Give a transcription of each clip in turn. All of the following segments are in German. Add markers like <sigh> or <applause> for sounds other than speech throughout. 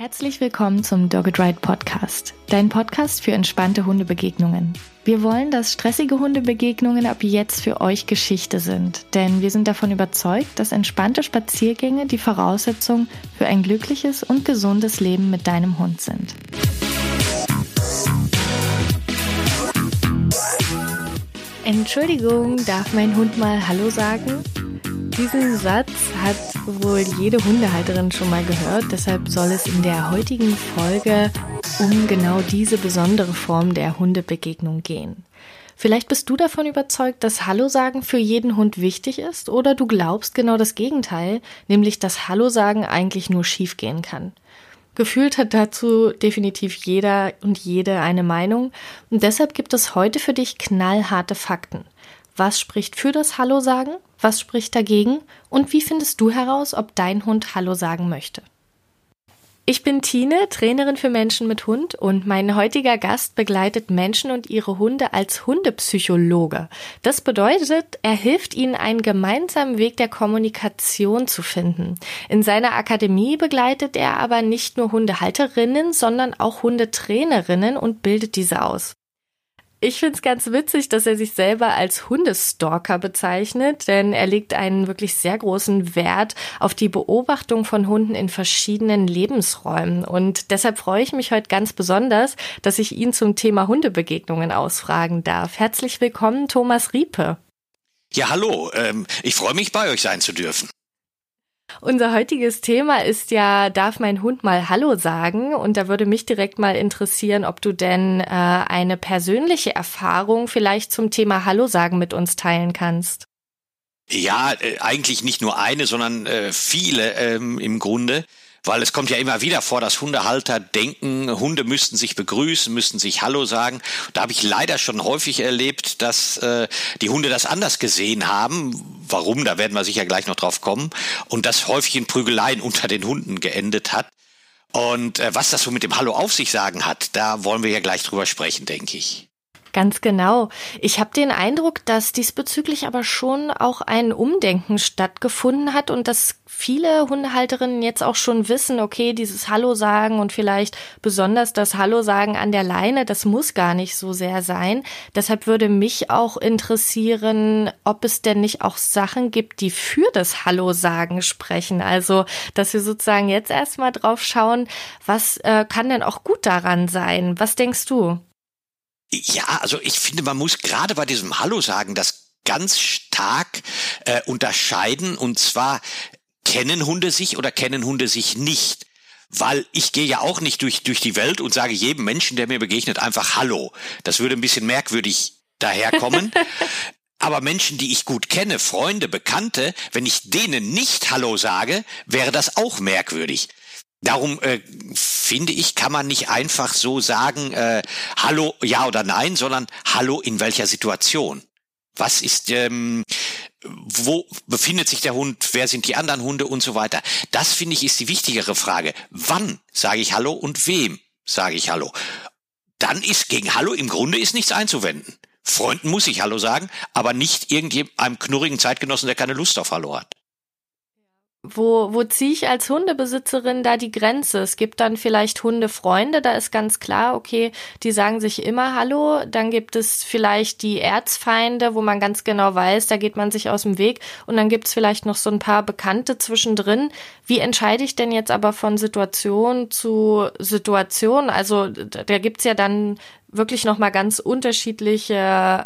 Herzlich willkommen zum Dogged Ride Podcast, dein Podcast für entspannte Hundebegegnungen. Wir wollen, dass stressige Hundebegegnungen ab jetzt für euch Geschichte sind, denn wir sind davon überzeugt, dass entspannte Spaziergänge die Voraussetzung für ein glückliches und gesundes Leben mit deinem Hund sind. Entschuldigung, darf mein Hund mal Hallo sagen? Diesen Satz hat wohl jede Hundehalterin schon mal gehört, deshalb soll es in der heutigen Folge um genau diese besondere Form der Hundebegegnung gehen. Vielleicht bist du davon überzeugt, dass Hallo sagen für jeden Hund wichtig ist oder du glaubst genau das Gegenteil, nämlich dass Hallo sagen eigentlich nur schiefgehen kann. Gefühlt hat dazu definitiv jeder und jede eine Meinung und deshalb gibt es heute für dich knallharte Fakten. Was spricht für das Hallo sagen? Was spricht dagegen? Und wie findest du heraus, ob dein Hund Hallo sagen möchte? Ich bin Tine, Trainerin für Menschen mit Hund und mein heutiger Gast begleitet Menschen und ihre Hunde als Hundepsychologe. Das bedeutet, er hilft ihnen einen gemeinsamen Weg der Kommunikation zu finden. In seiner Akademie begleitet er aber nicht nur Hundehalterinnen, sondern auch Hundetrainerinnen und bildet diese aus. Ich finde es ganz witzig, dass er sich selber als Hundestalker bezeichnet, denn er legt einen wirklich sehr großen Wert auf die Beobachtung von Hunden in verschiedenen Lebensräumen. Und deshalb freue ich mich heute ganz besonders, dass ich ihn zum Thema Hundebegegnungen ausfragen darf. Herzlich willkommen, Thomas Riepe. Ja, hallo. Ähm, ich freue mich, bei euch sein zu dürfen. Unser heutiges Thema ist ja, darf mein Hund mal Hallo sagen? Und da würde mich direkt mal interessieren, ob du denn äh, eine persönliche Erfahrung vielleicht zum Thema Hallo sagen mit uns teilen kannst. Ja, äh, eigentlich nicht nur eine, sondern äh, viele ähm, im Grunde. Weil es kommt ja immer wieder vor, dass Hundehalter denken, Hunde müssten sich begrüßen, müssten sich Hallo sagen. Da habe ich leider schon häufig erlebt, dass äh, die Hunde das anders gesehen haben. Warum, da werden wir sicher gleich noch drauf kommen. Und das häufig in Prügeleien <laughs> unter den Hunden geendet hat. Und äh, was das so mit dem Hallo auf sich sagen hat, da wollen wir ja gleich drüber sprechen, denke ich. Ganz genau. Ich habe den Eindruck, dass diesbezüglich aber schon auch ein Umdenken stattgefunden hat und dass viele Hundehalterinnen jetzt auch schon wissen, okay, dieses Hallo sagen und vielleicht besonders das Hallo sagen an der Leine, das muss gar nicht so sehr sein. Deshalb würde mich auch interessieren, ob es denn nicht auch Sachen gibt, die für das Hallo sagen sprechen. Also, dass wir sozusagen jetzt erstmal drauf schauen, was äh, kann denn auch gut daran sein? Was denkst du? Ja, also ich finde, man muss gerade bei diesem Hallo sagen, das ganz stark äh, unterscheiden. Und zwar kennen Hunde sich oder kennen Hunde sich nicht. Weil ich gehe ja auch nicht durch, durch die Welt und sage jedem Menschen, der mir begegnet, einfach Hallo. Das würde ein bisschen merkwürdig daherkommen. <laughs> Aber Menschen, die ich gut kenne, Freunde, Bekannte, wenn ich denen nicht Hallo sage, wäre das auch merkwürdig. Darum äh, finde ich, kann man nicht einfach so sagen, äh, Hallo, ja oder nein, sondern Hallo in welcher Situation. Was ist, ähm, wo befindet sich der Hund, wer sind die anderen Hunde und so weiter. Das finde ich ist die wichtigere Frage. Wann sage ich Hallo und wem sage ich Hallo? Dann ist gegen Hallo im Grunde ist nichts einzuwenden. Freunden muss ich Hallo sagen, aber nicht irgendeinem knurrigen Zeitgenossen, der keine Lust auf Hallo hat wo, wo ziehe ich als Hundebesitzerin da die Grenze? Es gibt dann vielleicht Hundefreunde, da ist ganz klar, okay, die sagen sich immer Hallo. Dann gibt es vielleicht die Erzfeinde, wo man ganz genau weiß, da geht man sich aus dem Weg. Und dann gibt es vielleicht noch so ein paar Bekannte zwischendrin. Wie entscheide ich denn jetzt aber von Situation zu Situation? Also da gibt's ja dann wirklich nochmal ganz unterschiedliche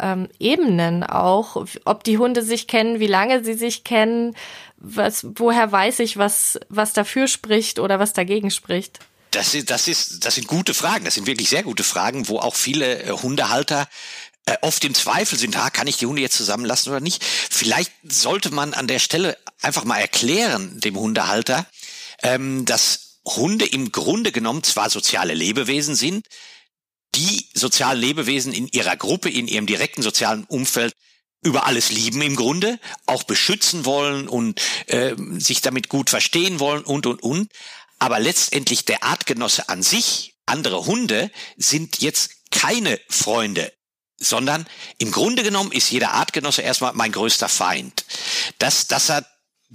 ähm, Ebenen auch, ob die Hunde sich kennen, wie lange sie sich kennen, was, woher weiß ich, was, was dafür spricht oder was dagegen spricht? Das ist, das ist, das sind gute Fragen. Das sind wirklich sehr gute Fragen, wo auch viele äh, Hundehalter äh, oft im Zweifel sind, ha, kann ich die Hunde jetzt zusammenlassen oder nicht? Vielleicht sollte man an der Stelle einfach mal erklären dem Hundehalter, ähm, dass Hunde im Grunde genommen zwar soziale Lebewesen sind, die sozialen Lebewesen in ihrer Gruppe, in ihrem direkten sozialen Umfeld über alles lieben im Grunde, auch beschützen wollen und äh, sich damit gut verstehen wollen und, und, und. Aber letztendlich der Artgenosse an sich, andere Hunde, sind jetzt keine Freunde, sondern im Grunde genommen ist jeder Artgenosse erstmal mein größter Feind. Das, das hat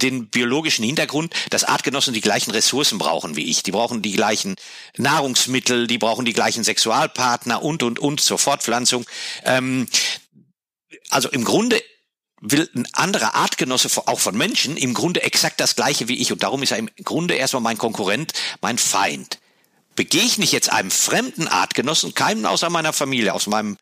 den biologischen Hintergrund, dass Artgenossen die gleichen Ressourcen brauchen wie ich. Die brauchen die gleichen Nahrungsmittel, die brauchen die gleichen Sexualpartner und, und, und zur Fortpflanzung. Ähm, also im Grunde will ein anderer Artgenosse auch von Menschen im Grunde exakt das gleiche wie ich und darum ist er im Grunde erstmal mein Konkurrent, mein Feind. Begegne ich jetzt einem fremden Artgenossen, keinem außer meiner Familie, aus meinem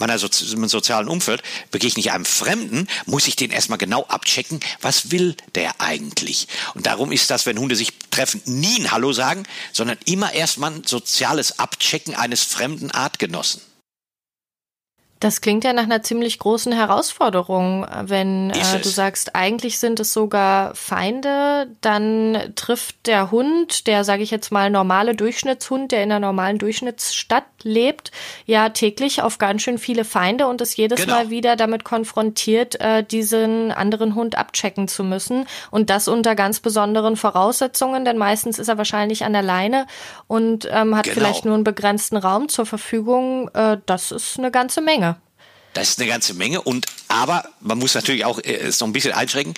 meiner Sozi sozialen Umfeld, begegne ich einem Fremden, muss ich den erstmal genau abchecken, was will der eigentlich? Und darum ist das, wenn Hunde sich treffen, nie ein Hallo sagen, sondern immer erstmal ein soziales Abchecken eines fremden Artgenossen. Das klingt ja nach einer ziemlich großen Herausforderung, wenn äh, du sagst, eigentlich sind es sogar Feinde, dann trifft der Hund, der sage ich jetzt mal normale Durchschnittshund, der in einer normalen Durchschnittsstadt lebt, ja täglich auf ganz schön viele Feinde und ist jedes genau. Mal wieder damit konfrontiert, äh, diesen anderen Hund abchecken zu müssen und das unter ganz besonderen Voraussetzungen, denn meistens ist er wahrscheinlich an der Leine und ähm, hat genau. vielleicht nur einen begrenzten Raum zur Verfügung. Äh, das ist eine ganze Menge. Das ist eine ganze Menge. Und aber man muss natürlich auch äh, es noch ein bisschen einschränken.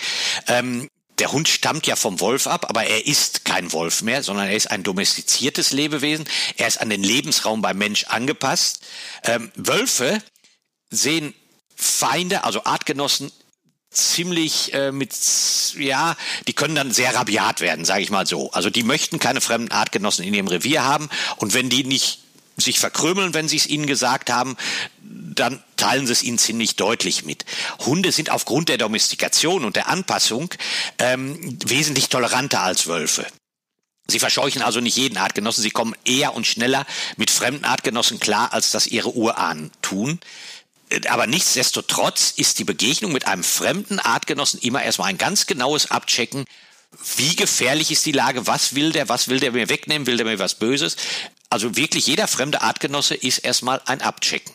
Ähm, der Hund stammt ja vom Wolf ab, aber er ist kein Wolf mehr, sondern er ist ein domestiziertes Lebewesen. Er ist an den Lebensraum beim Mensch angepasst. Ähm, Wölfe sehen Feinde, also Artgenossen, ziemlich äh, mit ja, die können dann sehr rabiat werden, sage ich mal so. Also die möchten keine fremden Artgenossen in ihrem Revier haben und wenn die nicht sich verkrümeln, wenn sie es ihnen gesagt haben, dann teilen sie es ihnen ziemlich deutlich mit. Hunde sind aufgrund der Domestikation und der Anpassung ähm, wesentlich toleranter als Wölfe. Sie verscheuchen also nicht jeden Artgenossen, sie kommen eher und schneller mit fremden Artgenossen klar, als das ihre Urahnen tun. Aber nichtsdestotrotz ist die Begegnung mit einem fremden Artgenossen immer erstmal ein ganz genaues Abchecken, wie gefährlich ist die Lage, was will der, was will der mir wegnehmen, will der mir was Böses. Also wirklich jeder fremde Artgenosse ist erstmal ein Abchecken.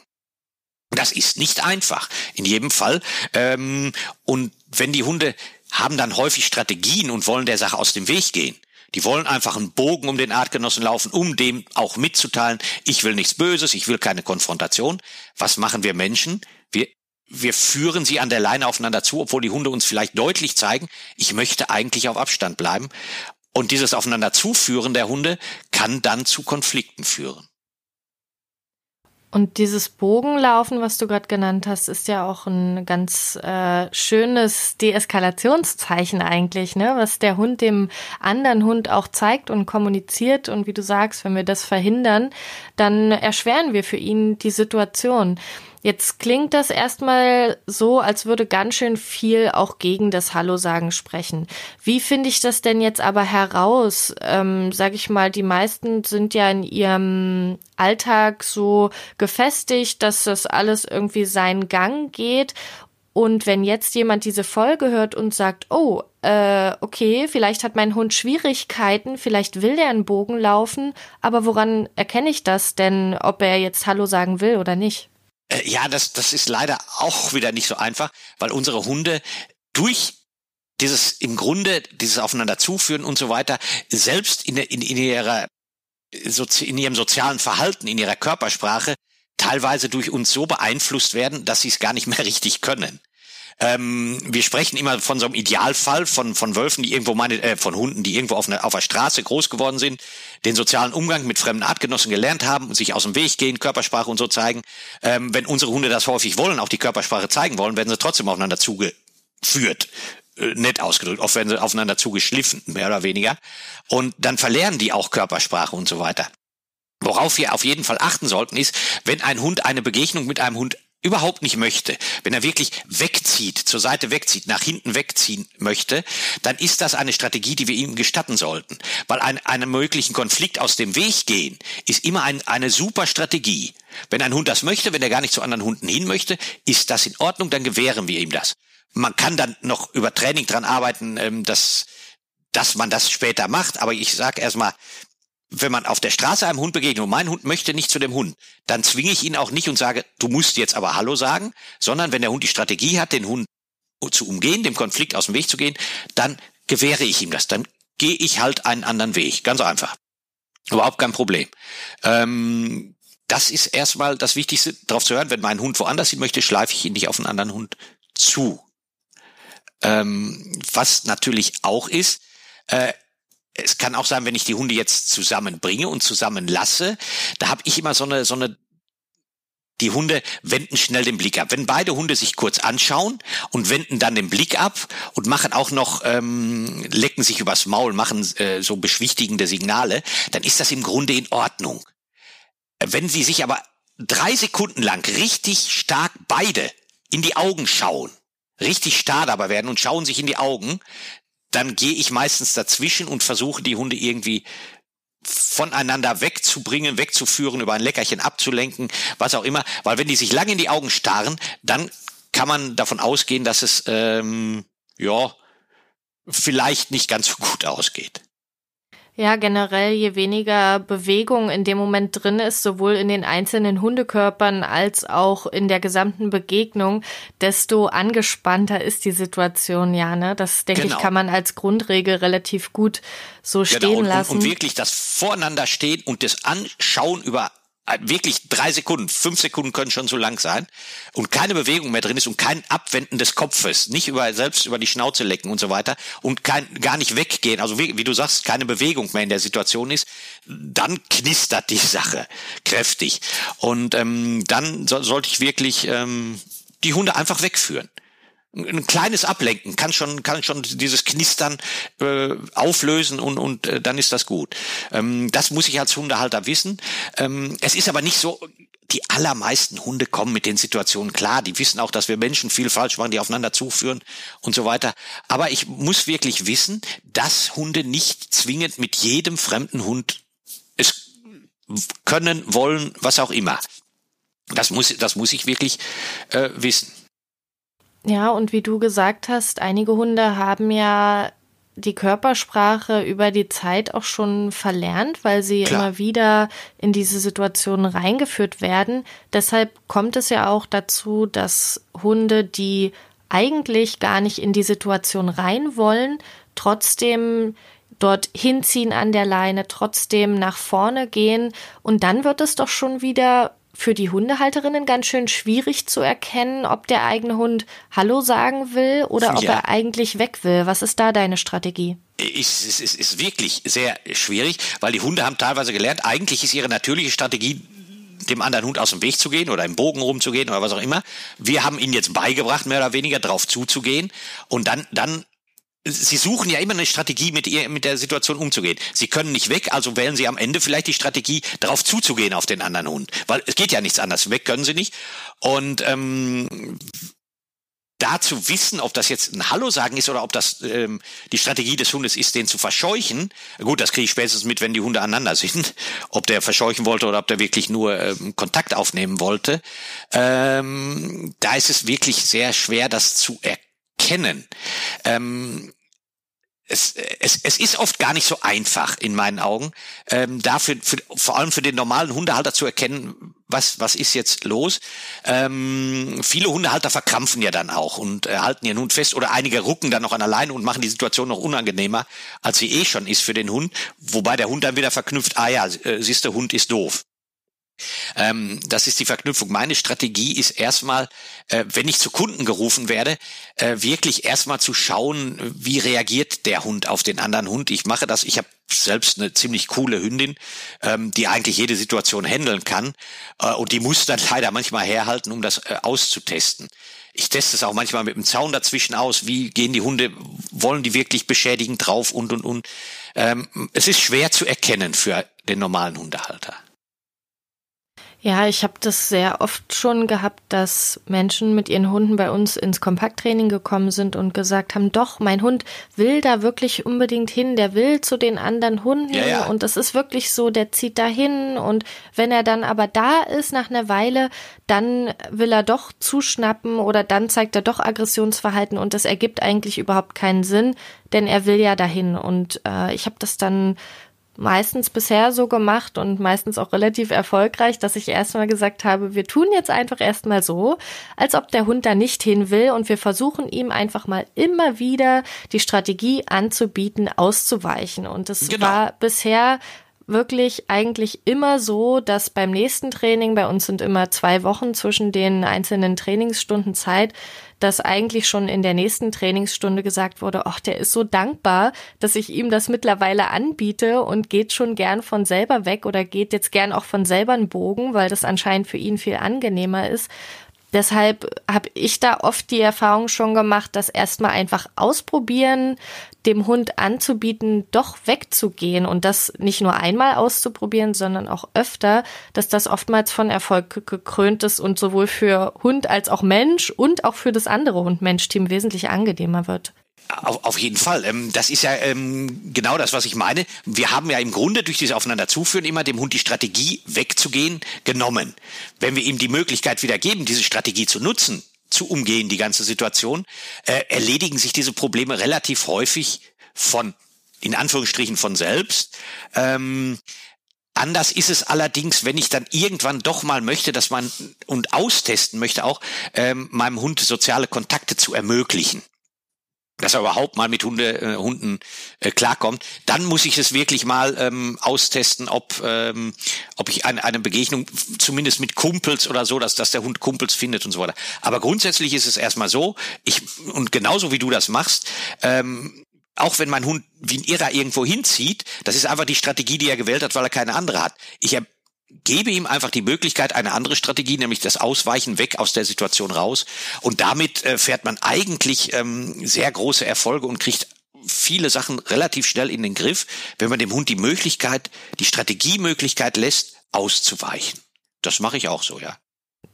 Das ist nicht einfach, in jedem Fall. Ähm, und wenn die Hunde haben dann häufig Strategien und wollen der Sache aus dem Weg gehen. Die wollen einfach einen Bogen um den Artgenossen laufen, um dem auch mitzuteilen, ich will nichts Böses, ich will keine Konfrontation. Was machen wir Menschen? Wir, wir führen sie an der Leine aufeinander zu, obwohl die Hunde uns vielleicht deutlich zeigen, ich möchte eigentlich auf Abstand bleiben. Und dieses Aufeinander zuführen der Hunde kann dann zu Konflikten führen. Und dieses Bogenlaufen, was du gerade genannt hast, ist ja auch ein ganz äh, schönes Deeskalationszeichen eigentlich, ne? Was der Hund dem anderen Hund auch zeigt und kommuniziert. Und wie du sagst, wenn wir das verhindern, dann erschweren wir für ihn die Situation. Jetzt klingt das erstmal so, als würde ganz schön viel auch gegen das Hallo sagen sprechen. Wie finde ich das denn jetzt aber heraus? Ähm, sag ich mal, die meisten sind ja in ihrem Alltag so gefestigt, dass das alles irgendwie seinen Gang geht. Und wenn jetzt jemand diese Folge hört und sagt, oh, äh, okay, vielleicht hat mein Hund Schwierigkeiten, vielleicht will der einen Bogen laufen, aber woran erkenne ich das denn, ob er jetzt Hallo sagen will oder nicht? Äh, ja, das, das ist leider auch wieder nicht so einfach, weil unsere Hunde durch dieses im Grunde dieses aufeinander zuführen und so weiter selbst in, in, in ihrer in ihrem sozialen Verhalten, in ihrer Körpersprache teilweise durch uns so beeinflusst werden, dass sie es gar nicht mehr <laughs> richtig können. Ähm, wir sprechen immer von so einem Idealfall von, von Wölfen, die irgendwo meine, äh, von Hunden, die irgendwo auf, einer auf der Straße groß geworden sind, den sozialen Umgang mit fremden Artgenossen gelernt haben und sich aus dem Weg gehen, Körpersprache und so zeigen. Ähm, wenn unsere Hunde das häufig wollen, auch die Körpersprache zeigen wollen, werden sie trotzdem aufeinander zugeführt äh, nett ausgedrückt, oft werden sie aufeinander zugeschliffen, mehr oder weniger. Und dann verlernen die auch Körpersprache und so weiter. Worauf wir auf jeden Fall achten sollten, ist, wenn ein Hund eine Begegnung mit einem Hund überhaupt nicht möchte, wenn er wirklich wegzieht, zur Seite wegzieht, nach hinten wegziehen möchte, dann ist das eine Strategie, die wir ihm gestatten sollten. Weil ein, einem möglichen Konflikt aus dem Weg gehen, ist immer ein, eine super Strategie. Wenn ein Hund das möchte, wenn er gar nicht zu anderen Hunden hin möchte, ist das in Ordnung, dann gewähren wir ihm das. Man kann dann noch über Training dran arbeiten, ähm, dass dass man das später macht, aber ich sage erstmal, wenn man auf der Straße einem Hund begegnet und mein Hund möchte nicht zu dem Hund, dann zwinge ich ihn auch nicht und sage, du musst jetzt aber Hallo sagen, sondern wenn der Hund die Strategie hat, den Hund zu umgehen, dem Konflikt aus dem Weg zu gehen, dann gewähre ich ihm das. Dann gehe ich halt einen anderen Weg. Ganz einfach. Überhaupt kein Problem. Ähm, das ist erstmal das Wichtigste, darauf zu hören, wenn mein Hund woanders hin möchte, schleife ich ihn nicht auf einen anderen Hund zu. Ähm, was natürlich auch ist, äh, es kann auch sein, wenn ich die Hunde jetzt zusammenbringe und zusammenlasse, da habe ich immer so eine so eine die Hunde wenden schnell den Blick ab. Wenn beide Hunde sich kurz anschauen und wenden dann den Blick ab und machen auch noch, ähm, lecken sich übers Maul, machen äh, so beschwichtigende Signale, dann ist das im Grunde in Ordnung. Wenn sie sich aber drei Sekunden lang richtig stark beide in die Augen schauen, richtig starr dabei werden und schauen sich in die Augen, dann gehe ich meistens dazwischen und versuche die Hunde irgendwie voneinander wegzubringen, wegzuführen, über ein Leckerchen abzulenken, was auch immer. Weil wenn die sich lange in die Augen starren, dann kann man davon ausgehen, dass es ähm, ja vielleicht nicht ganz so gut <laughs> ausgeht. Ja, generell, je weniger Bewegung in dem Moment drin ist, sowohl in den einzelnen Hundekörpern als auch in der gesamten Begegnung, desto angespannter ist die Situation, ja, ne? Das, denke genau. ich, kann man als Grundregel relativ gut so genau, stehen und, lassen. Und, und wirklich das Voreinander stehen und das Anschauen über wirklich drei Sekunden, fünf Sekunden können schon so lang sein. Und keine Bewegung mehr drin ist und kein Abwenden des Kopfes, nicht über selbst über die Schnauze lecken und so weiter. Und kein gar nicht weggehen, also wie, wie du sagst, keine Bewegung mehr in der Situation ist, dann knistert die <laughs> Sache kräftig. Und ähm, dann so, sollte ich wirklich ähm, die Hunde einfach wegführen ein kleines Ablenken kann schon kann schon dieses Knistern äh, auflösen und und äh, dann ist das gut. Ähm, das muss ich als Hundehalter wissen. Ähm, es ist aber nicht so. Die allermeisten Hunde kommen mit den Situationen klar. Die wissen auch, dass wir Menschen viel falsch machen, die aufeinander zuführen und so weiter. Aber ich muss wirklich wissen, dass Hunde nicht zwingend mit jedem fremden Hund es können, wollen, was auch immer. Das muss, das muss ich wirklich äh, wissen. Ja, und wie du gesagt hast, einige Hunde haben ja die Körpersprache über die Zeit auch schon verlernt, weil sie Klar. immer wieder in diese Situation reingeführt werden. Deshalb kommt es ja auch dazu, dass Hunde, die eigentlich gar nicht in die Situation rein wollen, trotzdem dort hinziehen an der Leine, trotzdem nach vorne gehen und dann wird es doch schon wieder für die Hundehalterinnen ganz schön schwierig zu erkennen, ob der eigene Hund Hallo sagen will oder ob ja. er eigentlich weg will. Was ist da deine Strategie? Es ist, ist, ist wirklich sehr schwierig, weil die Hunde haben teilweise gelernt, eigentlich ist ihre natürliche Strategie, dem anderen Hund aus dem Weg zu gehen oder im Bogen rumzugehen oder was auch immer. Wir haben ihnen jetzt beigebracht, mehr oder weniger drauf zuzugehen und dann, dann Sie suchen ja immer eine Strategie, mit ihr, mit der Situation umzugehen. Sie können nicht weg, also wählen Sie am Ende vielleicht die Strategie, darauf zuzugehen auf den anderen Hund. Weil es geht ja nichts anderes. Weg können Sie nicht. Und ähm, da zu wissen, ob das jetzt ein Hallo sagen ist oder ob das ähm, die Strategie des Hundes ist, den zu verscheuchen. Gut, das kriege ich spätestens mit, wenn die Hunde aneinander sind, <laughs> ob der verscheuchen wollte oder ob der wirklich nur ähm, Kontakt aufnehmen wollte. Ähm, da ist es wirklich sehr schwer, das zu erkennen. Ähm, es, es, es ist oft gar nicht so einfach in meinen Augen, ähm, dafür für, vor allem für den normalen Hundehalter zu erkennen, was was ist jetzt los. Ähm, viele Hundehalter verkrampfen ja dann auch und äh, halten ihren Hund fest oder einige rucken dann noch an alleine und machen die Situation noch unangenehmer, als sie eh schon ist für den Hund. Wobei der Hund dann wieder verknüpft, ah ja, äh, siehst du, Hund ist doof. Ähm, das ist die Verknüpfung. Meine Strategie ist erstmal, äh, wenn ich zu Kunden gerufen werde, äh, wirklich erstmal zu schauen, wie reagiert der Hund auf den anderen Hund. Ich mache das, ich habe selbst eine ziemlich coole Hündin, ähm, die eigentlich jede Situation handeln kann äh, und die muss dann <laughs> leider manchmal herhalten, um das äh, auszutesten. Ich teste es auch manchmal mit dem Zaun dazwischen aus. Wie gehen die Hunde? Wollen die wirklich beschädigend drauf und und und? Ähm, es ist schwer zu erkennen für den normalen Hundehalter. Ja, ich habe das sehr oft schon gehabt, dass Menschen mit ihren Hunden bei uns ins Kompakttraining gekommen sind und gesagt haben, doch, mein Hund will da wirklich unbedingt hin, der will zu den anderen Hunden ja, ja. und das ist wirklich so, der zieht da hin und wenn er dann aber da ist nach einer Weile, dann will er doch zuschnappen oder dann zeigt er doch Aggressionsverhalten und das ergibt eigentlich überhaupt keinen Sinn, denn er will ja dahin und äh, ich habe das dann meistens bisher so gemacht und meistens auch relativ erfolgreich, dass ich erstmal gesagt habe, wir tun jetzt einfach erstmal so, als ob der Hund da nicht hin will und wir versuchen ihm einfach mal immer wieder die Strategie anzubieten, auszuweichen. Und das genau. war bisher wirklich eigentlich immer so, dass beim nächsten Training, bei uns sind immer zwei Wochen zwischen den einzelnen Trainingsstunden Zeit, dass eigentlich schon in der nächsten Trainingsstunde gesagt wurde, ach, der ist so dankbar, dass ich ihm das mittlerweile anbiete und geht schon gern von selber weg oder geht jetzt gern auch von selber einen Bogen, weil das anscheinend für ihn viel angenehmer ist. Deshalb habe ich da oft die Erfahrung schon gemacht, dass erstmal einfach ausprobieren, dem Hund anzubieten, doch wegzugehen und das nicht nur einmal auszuprobieren, sondern auch öfter, dass das oftmals von Erfolg gekrönt ist und sowohl für Hund als auch Mensch und auch für das andere Hund-Mensch-Team wesentlich angenehmer wird. Auf, auf jeden Fall. Ähm, das ist ja ähm, genau das, was ich meine. Wir haben ja im Grunde durch dieses Aufeinanderzuführen immer dem Hund die Strategie wegzugehen genommen. Wenn wir ihm die Möglichkeit wieder geben, diese Strategie zu nutzen, zu umgehen, die ganze Situation, äh, erledigen sich diese Probleme relativ häufig von, in Anführungsstrichen, von selbst. Ähm, Anders ist es allerdings, wenn ich dann irgendwann doch mal möchte, dass man und austesten möchte auch, ähm, meinem Hund soziale Kontakte zu ermöglichen dass er überhaupt mal mit Hunde, äh, Hunden äh, klarkommt, dann muss ich es wirklich mal ähm, austesten, ob, ähm, ob ich eine, eine Begegnung zumindest mit Kumpels oder so, dass, dass der Hund Kumpels findet und so weiter. Aber grundsätzlich ist es erstmal so, ich, und genauso wie du das machst, ähm, auch wenn mein Hund wie ein Irrer irgendwo hinzieht, das ist einfach die Strategie, die er gewählt hat, weil er keine andere hat. Ich gebe ihm einfach die Möglichkeit, eine andere Strategie, nämlich das Ausweichen weg aus der Situation raus. Und damit äh, fährt man eigentlich ähm, sehr große Erfolge und kriegt viele Sachen relativ schnell in den Griff, wenn man dem Hund die Möglichkeit, die Strategiemöglichkeit lässt, auszuweichen. Das mache ich auch so, ja.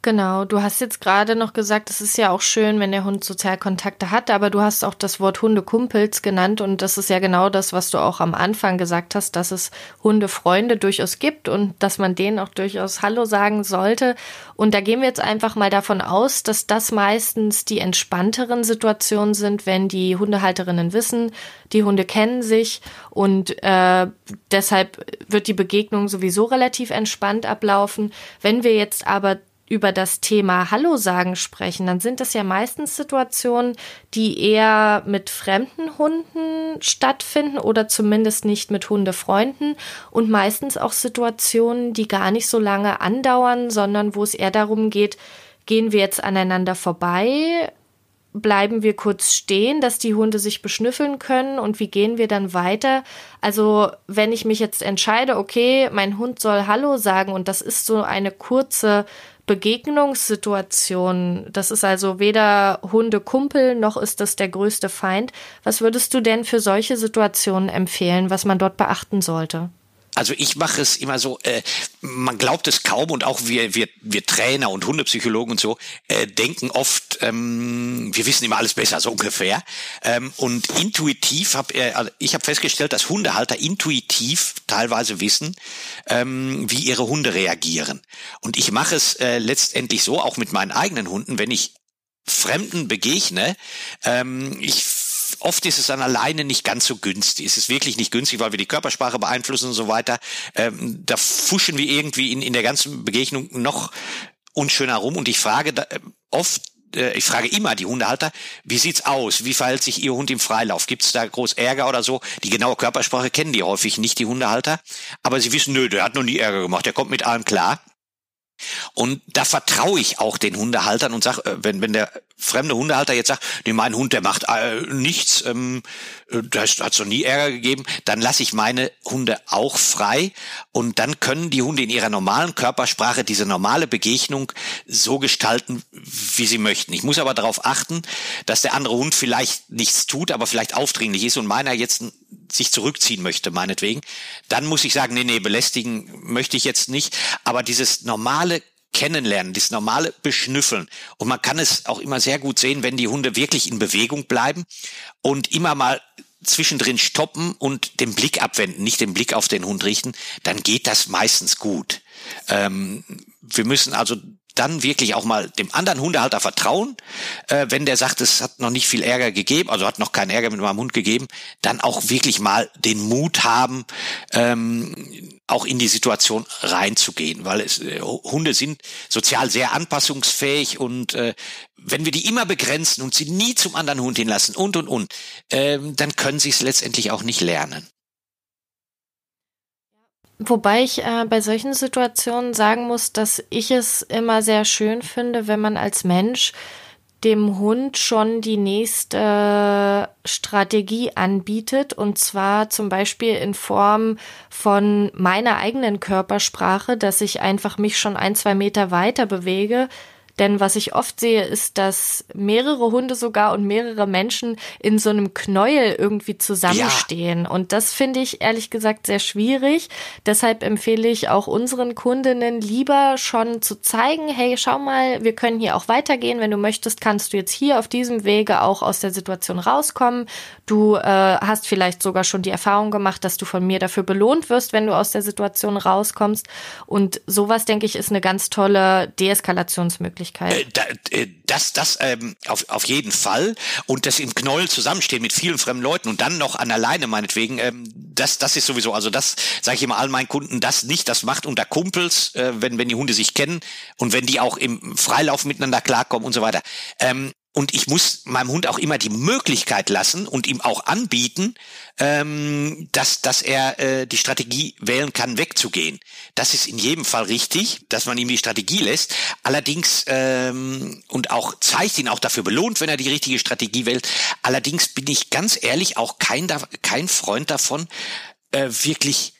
Genau, du hast jetzt gerade noch gesagt, es ist ja auch schön, wenn der Hund Sozialkontakte hat, aber du hast auch das Wort Hundekumpels genannt und das ist ja genau das, was du auch am Anfang gesagt hast, dass es Hundefreunde durchaus gibt und dass man denen auch durchaus Hallo sagen sollte. Und da gehen wir jetzt einfach mal davon aus, dass das meistens die entspannteren Situationen sind, wenn die Hundehalterinnen wissen, die Hunde kennen sich und äh, deshalb wird die Begegnung sowieso relativ entspannt ablaufen. Wenn wir jetzt aber über das Thema Hallo sagen sprechen, dann sind das ja meistens Situationen, die eher mit fremden Hunden stattfinden oder zumindest nicht mit Hundefreunden und meistens auch Situationen, die gar nicht so lange andauern, sondern wo es eher darum geht, gehen wir jetzt aneinander vorbei, bleiben wir kurz stehen, dass die Hunde sich beschnüffeln können und wie gehen wir dann weiter? Also, wenn ich mich jetzt entscheide, okay, mein Hund soll Hallo sagen und das ist so eine kurze Begegnungssituation. Das ist also weder Hundekumpel noch ist das der größte Feind. Was würdest du denn für solche Situationen empfehlen, was man dort beachten sollte? Also ich mache es immer so, äh, man glaubt es kaum und auch wir, wir, wir Trainer und Hundepsychologen und so äh, denken oft, ähm, wir wissen immer alles besser, so ungefähr. Ähm, und intuitiv habe äh, also ich habe festgestellt, dass Hundehalter intuitiv teilweise wissen, ähm, wie ihre Hunde reagieren. Und ich mache es äh, letztendlich so, auch mit meinen eigenen Hunden, wenn ich Fremden begegne, ähm, ich oft ist es dann alleine nicht ganz so günstig. Es ist wirklich nicht günstig, weil wir die Körpersprache beeinflussen und so weiter. Ähm, da fuschen wir irgendwie in, in der ganzen Begegnung noch unschöner rum. Und ich frage da, äh, oft äh, ich frage immer die Hundehalter, wie sieht's aus? Wie verhält sich Ihr Hund im Freilauf? Gibt's da groß Ärger oder so? Die genaue Körpersprache kennen die häufig nicht, die Hundehalter. Aber sie wissen, nö, der hat noch nie Ärger gemacht, der kommt mit allem klar. Und da vertraue ich auch den Hundehaltern und sag, äh, wenn, wenn der fremde Hundehalter jetzt sagt, nee, mein Hund, der macht äh, nichts, ähm, äh, das hat so nie Ärger gegeben, dann lasse ich meine Hunde auch frei und dann können die Hunde in ihrer normalen Körpersprache diese normale Begegnung so gestalten, wie sie möchten. Ich muss aber darauf achten, dass der andere Hund vielleicht nichts tut, aber vielleicht aufdringlich ist und meiner jetzt sich zurückziehen möchte, meinetwegen. Dann muss ich sagen, nee, nee, belästigen möchte ich jetzt nicht. Aber dieses normale Kennenlernen, das normale Beschnüffeln. Und man kann es auch immer sehr gut sehen, wenn die Hunde wirklich in Bewegung bleiben und immer mal zwischendrin stoppen und den Blick abwenden, nicht den Blick auf den Hund richten, dann geht das meistens gut. Ähm, wir müssen also dann wirklich auch mal dem anderen Hundehalter vertrauen. Äh, wenn der sagt, es hat noch nicht viel Ärger gegeben, also hat noch keinen Ärger mit meinem Hund gegeben, dann auch wirklich mal den Mut haben, ähm, auch in die Situation reinzugehen, weil es, äh, Hunde sind sozial sehr anpassungsfähig und äh, wenn wir die immer begrenzen und sie nie zum anderen Hund hinlassen und und und, ähm, dann können sie es letztendlich auch nicht lernen. Wobei ich äh, bei solchen Situationen sagen muss, dass ich es immer sehr schön finde, wenn man als Mensch dem Hund schon die nächste Strategie anbietet. Und zwar zum Beispiel in Form von meiner eigenen Körpersprache, dass ich einfach mich schon ein, zwei Meter weiter bewege, denn was ich oft sehe, ist, dass mehrere Hunde sogar und mehrere Menschen in so einem Knäuel irgendwie zusammenstehen. Ja. Und das finde ich ehrlich gesagt sehr schwierig. Deshalb empfehle ich auch unseren Kundinnen lieber schon zu zeigen, hey, schau mal, wir können hier auch weitergehen. Wenn du möchtest, kannst du jetzt hier auf diesem Wege auch aus der Situation rauskommen. Du äh, hast vielleicht sogar schon die Erfahrung gemacht, dass du von mir dafür belohnt wirst, wenn du aus der Situation rauskommst. Und sowas, denke ich, ist eine ganz tolle Deeskalationsmöglichkeit. Möglichkeit. Äh, äh, das, das ähm, auf, auf jeden Fall. Und das im Knoll zusammenstehen mit vielen fremden Leuten und dann noch an alleine meinetwegen, ähm, das, das ist sowieso, also das sage ich immer all meinen Kunden, das nicht, das macht unter Kumpels, äh, wenn, wenn die Hunde sich kennen und wenn die auch im Freilauf miteinander klarkommen und so weiter. Ähm, und ich muss meinem Hund auch immer die Möglichkeit lassen und ihm auch anbieten, ähm, dass, dass er äh, die Strategie wählen kann, wegzugehen. Das ist in jedem Fall richtig, dass man ihm die Strategie lässt. Allerdings ähm, und auch zeigt ihn auch dafür belohnt, wenn er die richtige Strategie wählt. Allerdings bin ich ganz ehrlich auch kein, kein Freund davon, äh, wirklich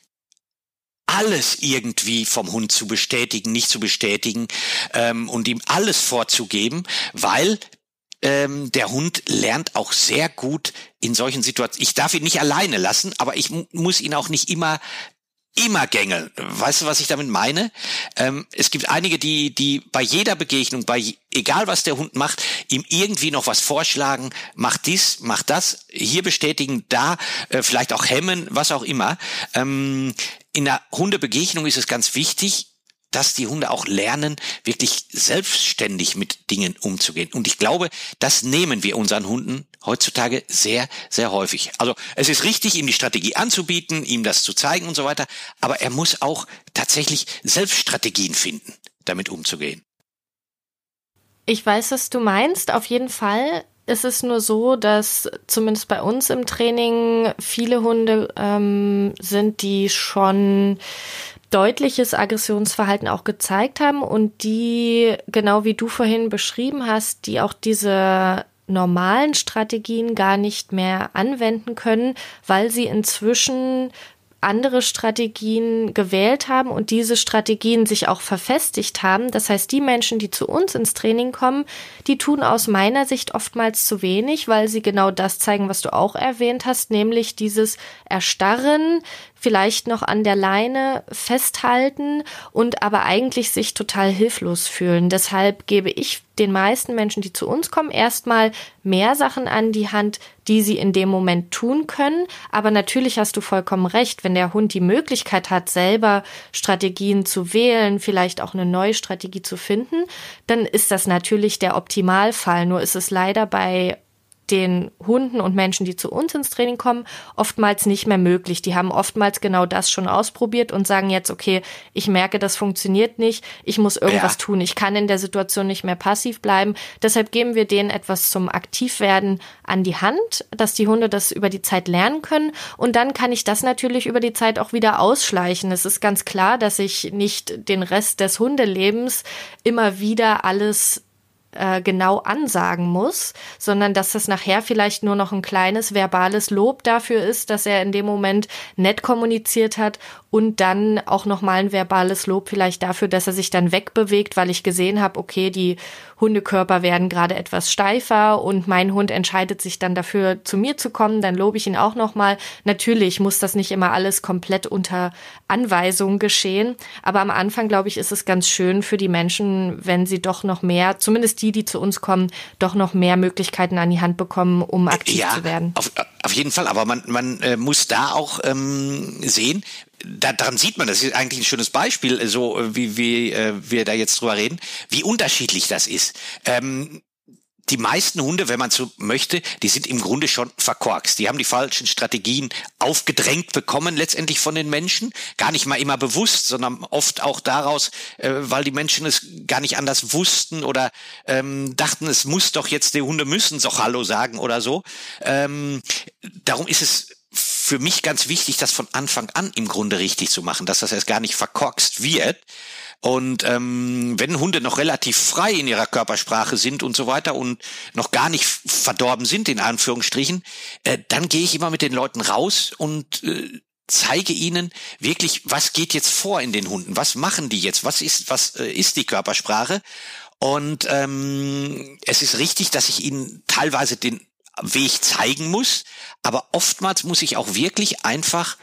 alles irgendwie vom Hund zu bestätigen, nicht zu bestätigen ähm, und ihm alles vorzugeben, weil ähm, der Hund lernt auch sehr gut in solchen Situationen. Ich darf ihn nicht alleine lassen, aber ich muss ihn auch nicht immer immer gängeln. Weißt du, was ich damit meine? Ähm, es gibt einige, die, die bei jeder Begegnung, bei egal was der Hund macht, ihm irgendwie noch was vorschlagen, mach dies, mach das, hier bestätigen, da, äh, vielleicht auch hemmen, was auch immer. Ähm, in der Hundebegegnung ist es ganz wichtig, dass die Hunde auch lernen, wirklich selbstständig mit Dingen umzugehen. Und ich glaube, das nehmen wir unseren Hunden heutzutage sehr, sehr häufig. Also es ist richtig, ihm die Strategie anzubieten, ihm das zu zeigen und so weiter, aber er muss auch tatsächlich Selbststrategien finden, damit umzugehen. Ich weiß, was du meinst, auf jeden Fall. Es ist nur so, dass zumindest bei uns im Training viele Hunde ähm, sind, die schon deutliches Aggressionsverhalten auch gezeigt haben und die, genau wie du vorhin beschrieben hast, die auch diese normalen Strategien gar nicht mehr anwenden können, weil sie inzwischen andere Strategien gewählt haben und diese Strategien sich auch verfestigt haben. Das heißt, die Menschen, die zu uns ins Training kommen, die tun aus meiner Sicht oftmals zu wenig, weil sie genau das zeigen, was du auch erwähnt hast, nämlich dieses Erstarren, vielleicht noch an der Leine festhalten und aber eigentlich sich total hilflos fühlen. Deshalb gebe ich den meisten Menschen, die zu uns kommen, erstmal mehr Sachen an die Hand, die sie in dem Moment tun können. Aber natürlich hast du vollkommen recht, wenn der Hund die Möglichkeit hat, selber Strategien zu wählen, vielleicht auch eine neue Strategie zu finden, dann ist das natürlich der Optimalfall. Nur ist es leider bei den Hunden und Menschen, die zu uns ins Training kommen, oftmals nicht mehr möglich. Die haben oftmals genau das schon ausprobiert und sagen jetzt, okay, ich merke, das funktioniert nicht, ich muss irgendwas ja. tun, ich kann in der Situation nicht mehr passiv bleiben. Deshalb geben wir denen etwas zum Aktivwerden an die Hand, dass die Hunde das über die Zeit lernen können und dann kann ich das natürlich über die Zeit auch wieder ausschleichen. Es ist ganz klar, dass ich nicht den Rest des Hundelebens immer wieder alles äh, genau ansagen muss, sondern dass das nachher vielleicht nur noch ein kleines verbales Lob dafür ist, dass er in dem Moment nett kommuniziert hat und dann auch nochmal ein verbales Lob vielleicht dafür, dass er sich dann wegbewegt, weil ich gesehen habe, okay, die Hundekörper werden gerade etwas steifer und mein Hund entscheidet sich dann dafür, zu mir zu kommen, dann lobe ich ihn auch nochmal. Natürlich muss das nicht immer alles komplett unter Anweisung geschehen, aber am Anfang, glaube ich, ist es ganz schön für die Menschen, wenn sie doch noch mehr, zumindest die, die zu uns kommen, doch noch mehr Möglichkeiten an die Hand bekommen, um aktiv ja, zu werden. Auf, auf jeden Fall, aber man, man äh, muss da auch ähm, sehen, da, daran sieht man, das ist eigentlich ein schönes Beispiel, äh, so äh, wie, wie äh, wir da jetzt drüber reden, wie unterschiedlich das ist. Ähm, die meisten Hunde, wenn man so möchte, die sind im Grunde schon verkorkst. Die haben die falschen Strategien aufgedrängt bekommen, letztendlich von den Menschen. Gar nicht mal immer bewusst, sondern oft auch daraus, äh, weil die Menschen es gar nicht anders wussten oder ähm, dachten, es muss doch jetzt, die Hunde müssen doch Hallo sagen oder so. Ähm, darum ist es für mich ganz wichtig, das von Anfang an im Grunde richtig zu machen, dass das erst gar nicht verkorkst wird. Und ähm, wenn Hunde noch relativ frei in ihrer Körpersprache sind und so weiter und noch gar nicht verdorben sind, in Anführungsstrichen, äh, dann gehe ich immer mit den Leuten raus und äh, zeige ihnen wirklich, was geht jetzt vor in den Hunden, was machen die jetzt, was ist, was äh, ist die Körpersprache. Und ähm, es ist richtig, dass ich ihnen teilweise den Weg zeigen muss, aber oftmals muss ich auch wirklich einfach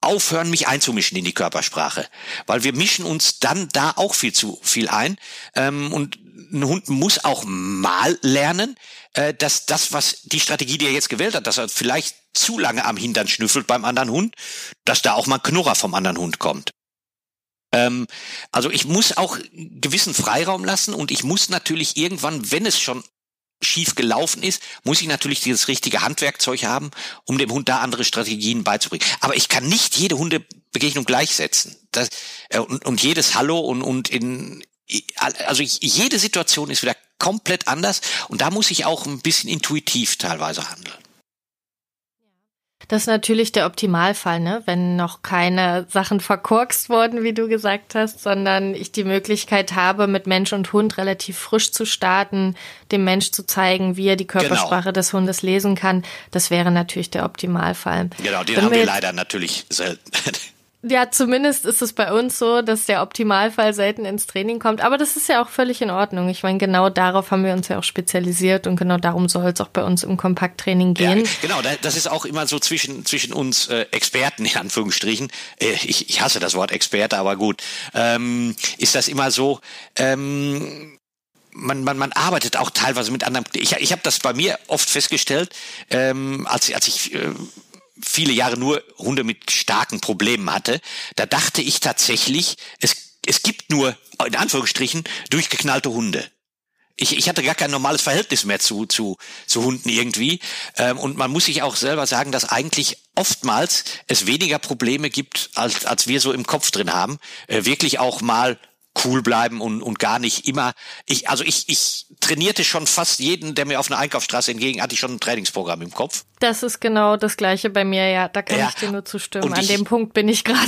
aufhören, mich einzumischen in die Körpersprache, weil wir mischen uns dann da auch viel zu viel ein ähm, und ein Hund muss auch mal lernen, äh, dass das, was die Strategie, die er jetzt gewählt hat, dass er vielleicht zu lange am Hintern schnüffelt beim anderen Hund, dass da auch mal Knurrer vom anderen Hund kommt. Ähm, also ich muss auch gewissen Freiraum lassen und ich muss natürlich irgendwann, wenn es schon schief gelaufen ist, muss ich natürlich dieses richtige Handwerkzeug haben, um dem Hund da andere Strategien beizubringen. Aber ich kann nicht jede Hundebegegnung gleichsetzen. Das, äh, und, und jedes Hallo und, und in, also jede Situation ist wieder komplett anders und da muss ich auch ein bisschen intuitiv teilweise handeln. Das ist natürlich der Optimalfall, ne? wenn noch keine Sachen verkorkst wurden, wie du gesagt hast, sondern ich die Möglichkeit habe, mit Mensch und Hund relativ frisch zu starten, dem Mensch zu zeigen, wie er die genau. Körpersprache genau. des Hundes lesen kann. Das wäre natürlich der Optimalfall. Genau, den wenn haben wir leider natürlich selten. <laughs> Ja, zumindest ist es bei uns so, dass der Optimalfall selten ins Training kommt. Aber das ist ja auch völlig in Ordnung. Ich meine, genau darauf haben wir uns ja auch spezialisiert und genau darum soll es auch bei uns im Kompakttraining gehen. Ja, genau, das ist auch immer so zwischen, zwischen uns äh, Experten, in Anführungsstrichen. Äh, ich, ich hasse das Wort Experte, aber gut. Ähm, ist das immer so, ähm, man, man, man arbeitet auch teilweise mit anderen. Ich, ich habe das bei mir oft festgestellt, ähm, als, als ich äh, viele Jahre nur Hunde mit starken Problemen hatte, da dachte ich tatsächlich, es, es gibt nur, in Anführungsstrichen, durchgeknallte Hunde. Ich, ich hatte gar kein normales Verhältnis mehr zu, zu, zu Hunden irgendwie. Ähm, und man muss sich auch selber sagen, dass eigentlich oftmals es weniger Probleme gibt, als, als wir so im Kopf drin haben. Äh, wirklich auch mal cool bleiben und, und gar nicht immer. Ich, also ich, ich trainierte schon fast jeden, der mir auf einer Einkaufsstraße entgegen, hatte ich schon ein Trainingsprogramm im Kopf. Das ist genau das gleiche bei mir, ja. Da kann ja. ich dir nur zustimmen. An ich, dem Punkt bin ich gerade.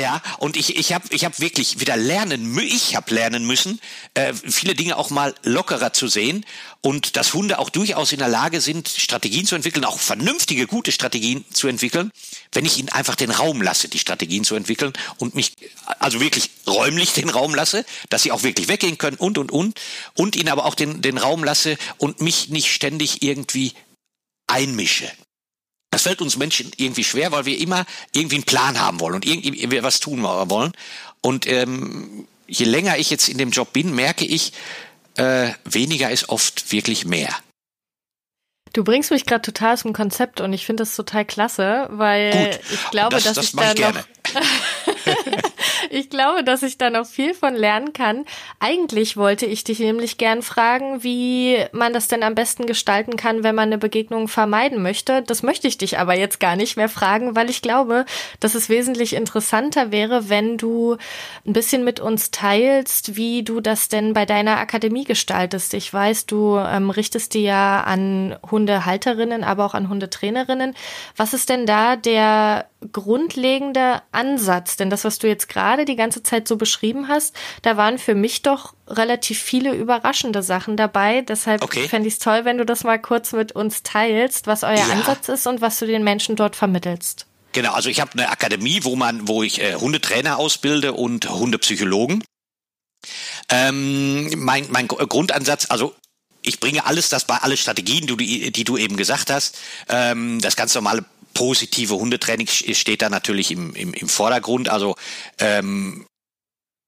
Ja, und ich, ich habe ich hab wirklich wieder lernen, ich habe lernen müssen, äh, viele Dinge auch mal lockerer zu sehen und dass Hunde auch durchaus in der Lage sind, Strategien zu entwickeln, auch vernünftige, gute Strategien zu entwickeln, wenn ich ihnen einfach den Raum lasse, die Strategien zu entwickeln und mich also wirklich räumlich den Raum lasse, dass sie auch wirklich weggehen können und und und und ihnen aber auch den den Raum lasse und mich nicht ständig irgendwie einmische. Das fällt uns Menschen irgendwie schwer, weil wir immer irgendwie einen Plan haben wollen und irgendwie was tun wollen. Und ähm, je länger ich jetzt in dem Job bin, merke ich, äh, weniger ist oft wirklich mehr. Du bringst mich gerade total zum Konzept und ich finde das total klasse, weil Gut. ich glaube, das, dass das ich da noch <laughs> ich glaube, dass ich da noch viel von lernen kann. Eigentlich wollte ich dich nämlich gern fragen, wie man das denn am besten gestalten kann, wenn man eine Begegnung vermeiden möchte. Das möchte ich dich aber jetzt gar nicht mehr fragen, weil ich glaube, dass es wesentlich interessanter wäre, wenn du ein bisschen mit uns teilst, wie du das denn bei deiner Akademie gestaltest. Ich weiß, du ähm, richtest dir ja an Hundehalterinnen, aber auch an Hundetrainerinnen. Was ist denn da der grundlegende Ansatz? Denn das, was du jetzt gerade die ganze Zeit so beschrieben hast, da waren für mich doch relativ viele überraschende Sachen dabei. Deshalb okay. fände ich es toll, wenn du das mal kurz mit uns teilst, was euer ja. Ansatz ist und was du den Menschen dort vermittelst. Genau, also ich habe eine Akademie, wo man, wo ich äh, Hundetrainer ausbilde und Hundepsychologen. Ähm, mein, mein Grundansatz, also ich bringe alles das bei alle Strategien, die, die du eben gesagt hast, ähm, das ganz normale positive Hundetraining steht da natürlich im, im, im Vordergrund. Also ähm,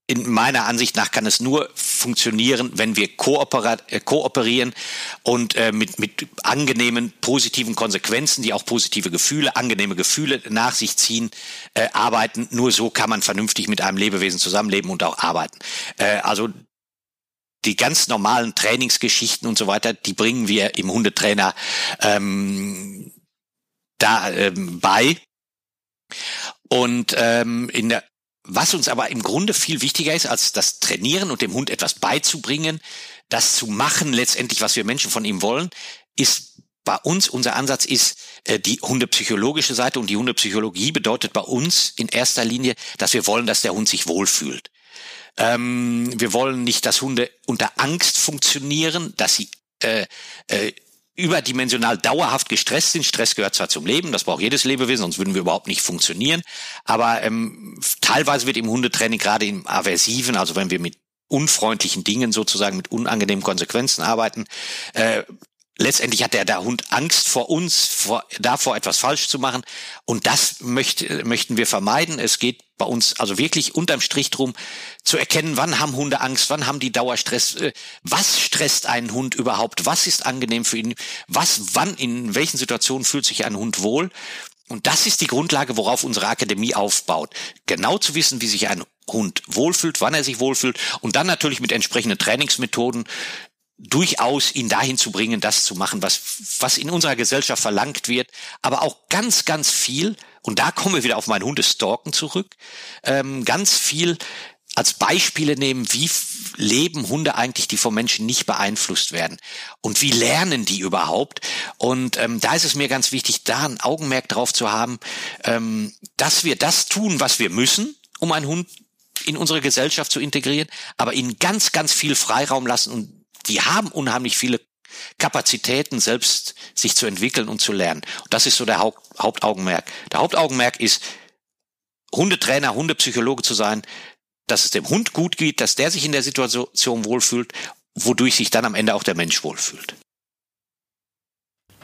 in meiner Ansicht nach kann es nur funktionieren, wenn wir äh, kooperieren und äh, mit, mit angenehmen, positiven Konsequenzen, die auch positive Gefühle, angenehme Gefühle nach sich ziehen, äh, arbeiten. Nur so kann man vernünftig mit einem Lebewesen zusammenleben und auch arbeiten. Äh, also die ganz normalen Trainingsgeschichten und so weiter, die bringen wir im Hundetrainer ähm, da ähm, bei. Und ähm, in der, was uns aber im Grunde viel wichtiger ist, als das Trainieren und dem Hund etwas beizubringen, das zu machen, letztendlich, was wir Menschen von ihm wollen, ist bei uns, unser Ansatz ist äh, die hundepsychologische Seite und die Hundepsychologie bedeutet bei uns in erster Linie, dass wir wollen, dass der Hund sich wohlfühlt. Ähm, wir wollen nicht, dass Hunde unter Angst funktionieren, dass sie äh, äh, überdimensional dauerhaft gestresst sind. Stress gehört zwar zum Leben, das braucht jedes Lebewesen, sonst würden wir überhaupt nicht funktionieren. Aber ähm, teilweise wird im Hundetraining gerade im Aversiven, also wenn wir mit unfreundlichen Dingen sozusagen mit unangenehmen Konsequenzen arbeiten, äh, letztendlich hat der, der Hund Angst vor uns, vor, davor etwas falsch zu machen. Und das möchte, möchten wir vermeiden. Es geht bei uns also wirklich unterm Strich drum, zu erkennen, wann haben Hunde Angst, wann haben die Dauerstress, äh, was stresst einen Hund überhaupt, was ist angenehm für ihn, was, wann, in welchen Situationen fühlt sich ein Hund wohl. Und das ist die Grundlage, worauf unsere Akademie aufbaut. Genau zu wissen, wie sich ein Hund wohlfühlt, wann er sich wohlfühlt und dann natürlich mit entsprechenden Trainingsmethoden durchaus ihn dahin zu bringen, das zu machen, was, was in unserer Gesellschaft verlangt wird, aber auch ganz, ganz viel, und da kommen wir wieder auf mein Hundestalken zurück, ähm, ganz viel als Beispiele nehmen, wie leben Hunde eigentlich, die vom Menschen nicht beeinflusst werden und wie lernen die überhaupt. Und ähm, da ist es mir ganz wichtig, da ein Augenmerk drauf zu haben, ähm, dass wir das tun, was wir müssen, um einen Hund in unsere Gesellschaft zu integrieren, aber ihnen ganz, ganz viel Freiraum lassen und die haben unheimlich viele Kapazitäten, selbst sich zu entwickeln und zu lernen. Und das ist so der Haupt, Hauptaugenmerk. Der Hauptaugenmerk ist, Hundetrainer, Hundepsychologe zu sein, dass es dem Hund gut geht, dass der sich in der Situation wohlfühlt, wodurch sich dann am Ende auch der Mensch wohlfühlt.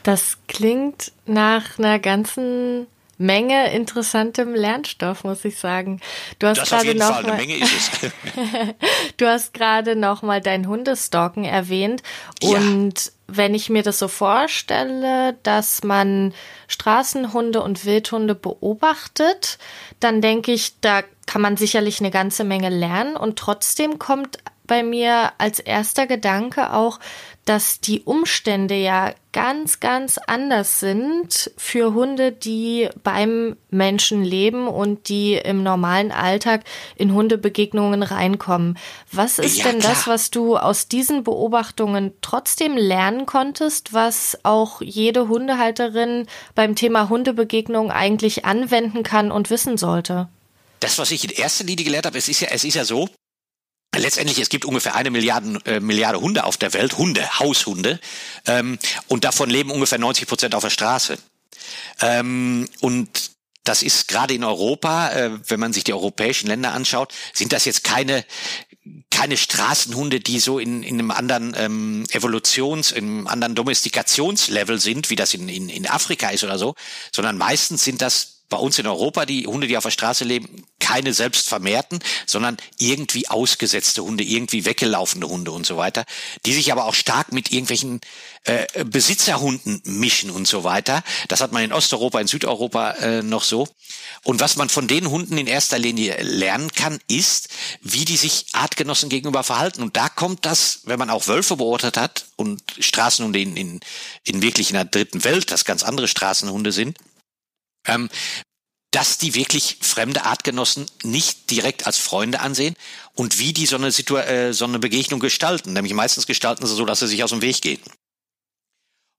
Das klingt nach einer ganzen Menge interessantem Lernstoff, muss ich sagen. Du hast gerade noch mal, <laughs> du hast gerade noch mal dein Hundestalken erwähnt und ja. wenn ich mir das so vorstelle, dass man Straßenhunde und Wildhunde beobachtet, dann denke ich, da kann man sicherlich eine ganze Menge lernen und trotzdem kommt bei mir als erster Gedanke auch, dass die Umstände ja ganz, ganz anders sind für Hunde, die beim Menschen leben und die im normalen Alltag in Hundebegegnungen reinkommen. Was ist ja, denn klar. das, was du aus diesen Beobachtungen trotzdem lernen konntest, was auch jede Hundehalterin beim Thema Hundebegegnung eigentlich anwenden kann und wissen sollte? Das, was ich in erster Linie gelernt habe, es ist ja, es ist ja so, Letztendlich, es gibt ungefähr eine Milliarde, äh, Milliarde Hunde auf der Welt, Hunde, Haushunde, ähm, und davon leben ungefähr 90 Prozent auf der Straße. Ähm, und das ist gerade in Europa, äh, wenn man sich die europäischen Länder anschaut, sind das jetzt keine keine Straßenhunde, die so in, in einem anderen ähm, Evolutions, in einem anderen Domestikationslevel sind, wie das in, in, in Afrika ist oder so, sondern meistens sind das bei uns in Europa die Hunde, die auf der Straße leben, keine selbst vermehrten, sondern irgendwie ausgesetzte Hunde, irgendwie weggelaufene Hunde und so weiter, die sich aber auch stark mit irgendwelchen äh, Besitzerhunden mischen und so weiter. Das hat man in Osteuropa, in Südeuropa äh, noch so. Und was man von den Hunden in erster Linie lernen kann, ist, wie die sich Artgenossen gegenüber verhalten. Und da kommt das, wenn man auch Wölfe beobachtet hat und Straßenhunde in, in, in wirklich in der dritten Welt, das ganz andere Straßenhunde sind, ähm, dass die wirklich fremde Artgenossen nicht direkt als Freunde ansehen und wie die so eine, Situ äh, so eine Begegnung gestalten. Nämlich meistens gestalten sie so, dass sie sich aus dem Weg gehen.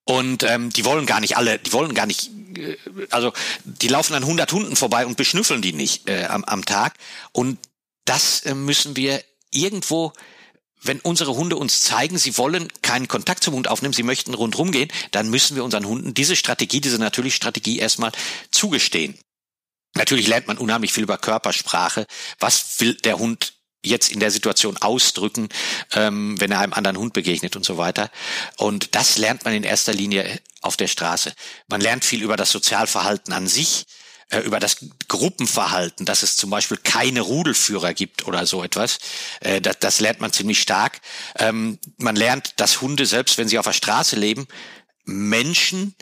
Und ähm, die wollen gar nicht alle, die wollen gar nicht, äh, also die laufen an 100 Hunden vorbei und beschnüffeln die nicht äh, am, am Tag. Und das äh, müssen wir irgendwo wenn unsere Hunde uns zeigen, sie wollen keinen Kontakt zum Hund aufnehmen, sie möchten rundherum gehen, dann müssen wir unseren Hunden diese Strategie, diese natürliche Strategie erstmal zugestehen. Natürlich lernt man unheimlich viel über Körpersprache. Was will der Hund jetzt in der Situation ausdrücken, ähm, wenn er einem anderen Hund begegnet und so weiter. Und das lernt man in erster Linie auf der Straße. Man lernt viel über das Sozialverhalten an sich. Äh, über das Gruppenverhalten, dass es zum Beispiel keine Rudelführer gibt oder so etwas. Äh, das, das lernt man ziemlich stark. Ähm, man lernt, dass Hunde, selbst wenn sie auf der Straße leben, Menschen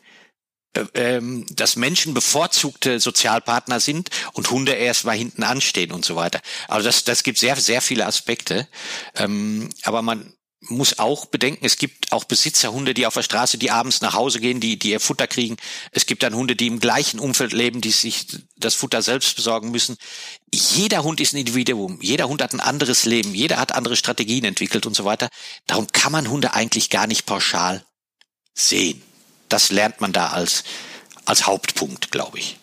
ähm, dass Menschen bevorzugte Sozialpartner sind und Hunde erst mal hinten anstehen und so weiter. Also das, das gibt sehr, sehr viele Aspekte. Ähm, aber man, muss auch bedenken, es gibt auch Besitzerhunde, die auf der Straße, die abends nach Hause gehen, die, die ihr Futter kriegen. Es gibt dann Hunde, die im gleichen Umfeld leben, die sich das Futter selbst besorgen müssen. Jeder Hund ist ein Individuum. Jeder Hund hat ein anderes Leben. Jeder hat andere Strategien entwickelt und so weiter. Darum kann man Hunde eigentlich gar nicht pauschal sehen. Das lernt man da als, als Hauptpunkt, glaube ich.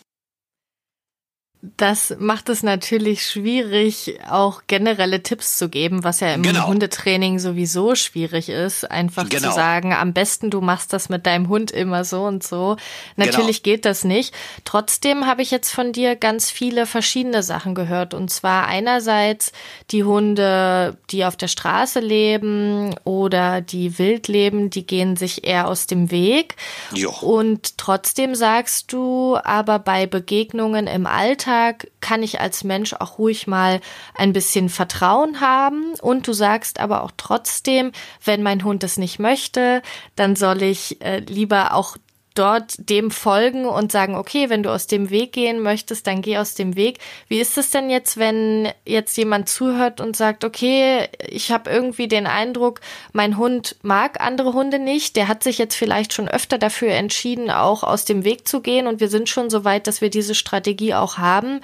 Das macht es natürlich schwierig, auch generelle Tipps zu geben, was ja im genau. Hundetraining sowieso schwierig ist. Einfach genau. zu sagen, am besten du machst das mit deinem Hund immer so und so. Natürlich genau. geht das nicht. Trotzdem habe ich jetzt von dir ganz viele verschiedene Sachen gehört. Und zwar einerseits die Hunde, die auf der Straße leben oder die wild leben, die gehen sich eher aus dem Weg. Jo. Und trotzdem sagst du aber bei Begegnungen im Alltag, Alltag kann ich als Mensch auch ruhig mal ein bisschen Vertrauen haben. Und du sagst aber auch trotzdem, wenn mein Hund es nicht möchte, dann soll ich äh, lieber auch dort dem folgen und sagen, okay, wenn du aus dem Weg gehen möchtest, dann geh aus dem Weg. Wie ist es denn jetzt, wenn jetzt jemand zuhört und sagt, okay, ich habe irgendwie den Eindruck, mein Hund mag andere Hunde nicht, der hat sich jetzt vielleicht schon öfter dafür entschieden, auch aus dem Weg zu gehen und wir sind schon so weit, dass wir diese Strategie auch haben.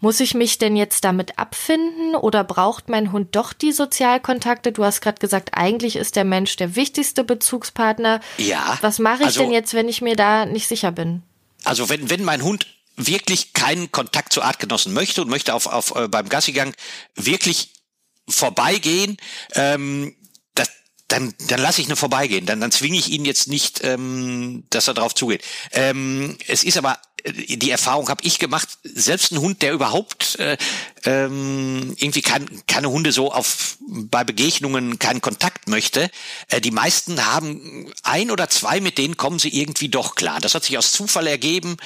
Muss ich mich denn jetzt damit abfinden oder braucht mein Hund doch die Sozialkontakte? Du hast gerade gesagt, eigentlich ist der Mensch der wichtigste Bezugspartner. Ja. Was mache ich also, denn jetzt, wenn ich mir da nicht sicher bin? Also wenn, wenn mein Hund wirklich keinen Kontakt zu Artgenossen möchte und möchte auf, auf äh, beim Gassigang wirklich vorbeigehen, ähm, das, dann, dann lasse ich nur vorbeigehen. Dann, dann zwinge ich ihn jetzt nicht, ähm, dass er drauf zugeht. Ähm, es ist aber die Erfahrung habe ich gemacht, selbst ein Hund, der überhaupt äh, ähm, irgendwie kein, keine Hunde so auf bei Begegnungen keinen Kontakt möchte, äh, die meisten haben ein oder zwei, mit denen kommen sie irgendwie doch klar. Das hat sich aus Zufall ergeben,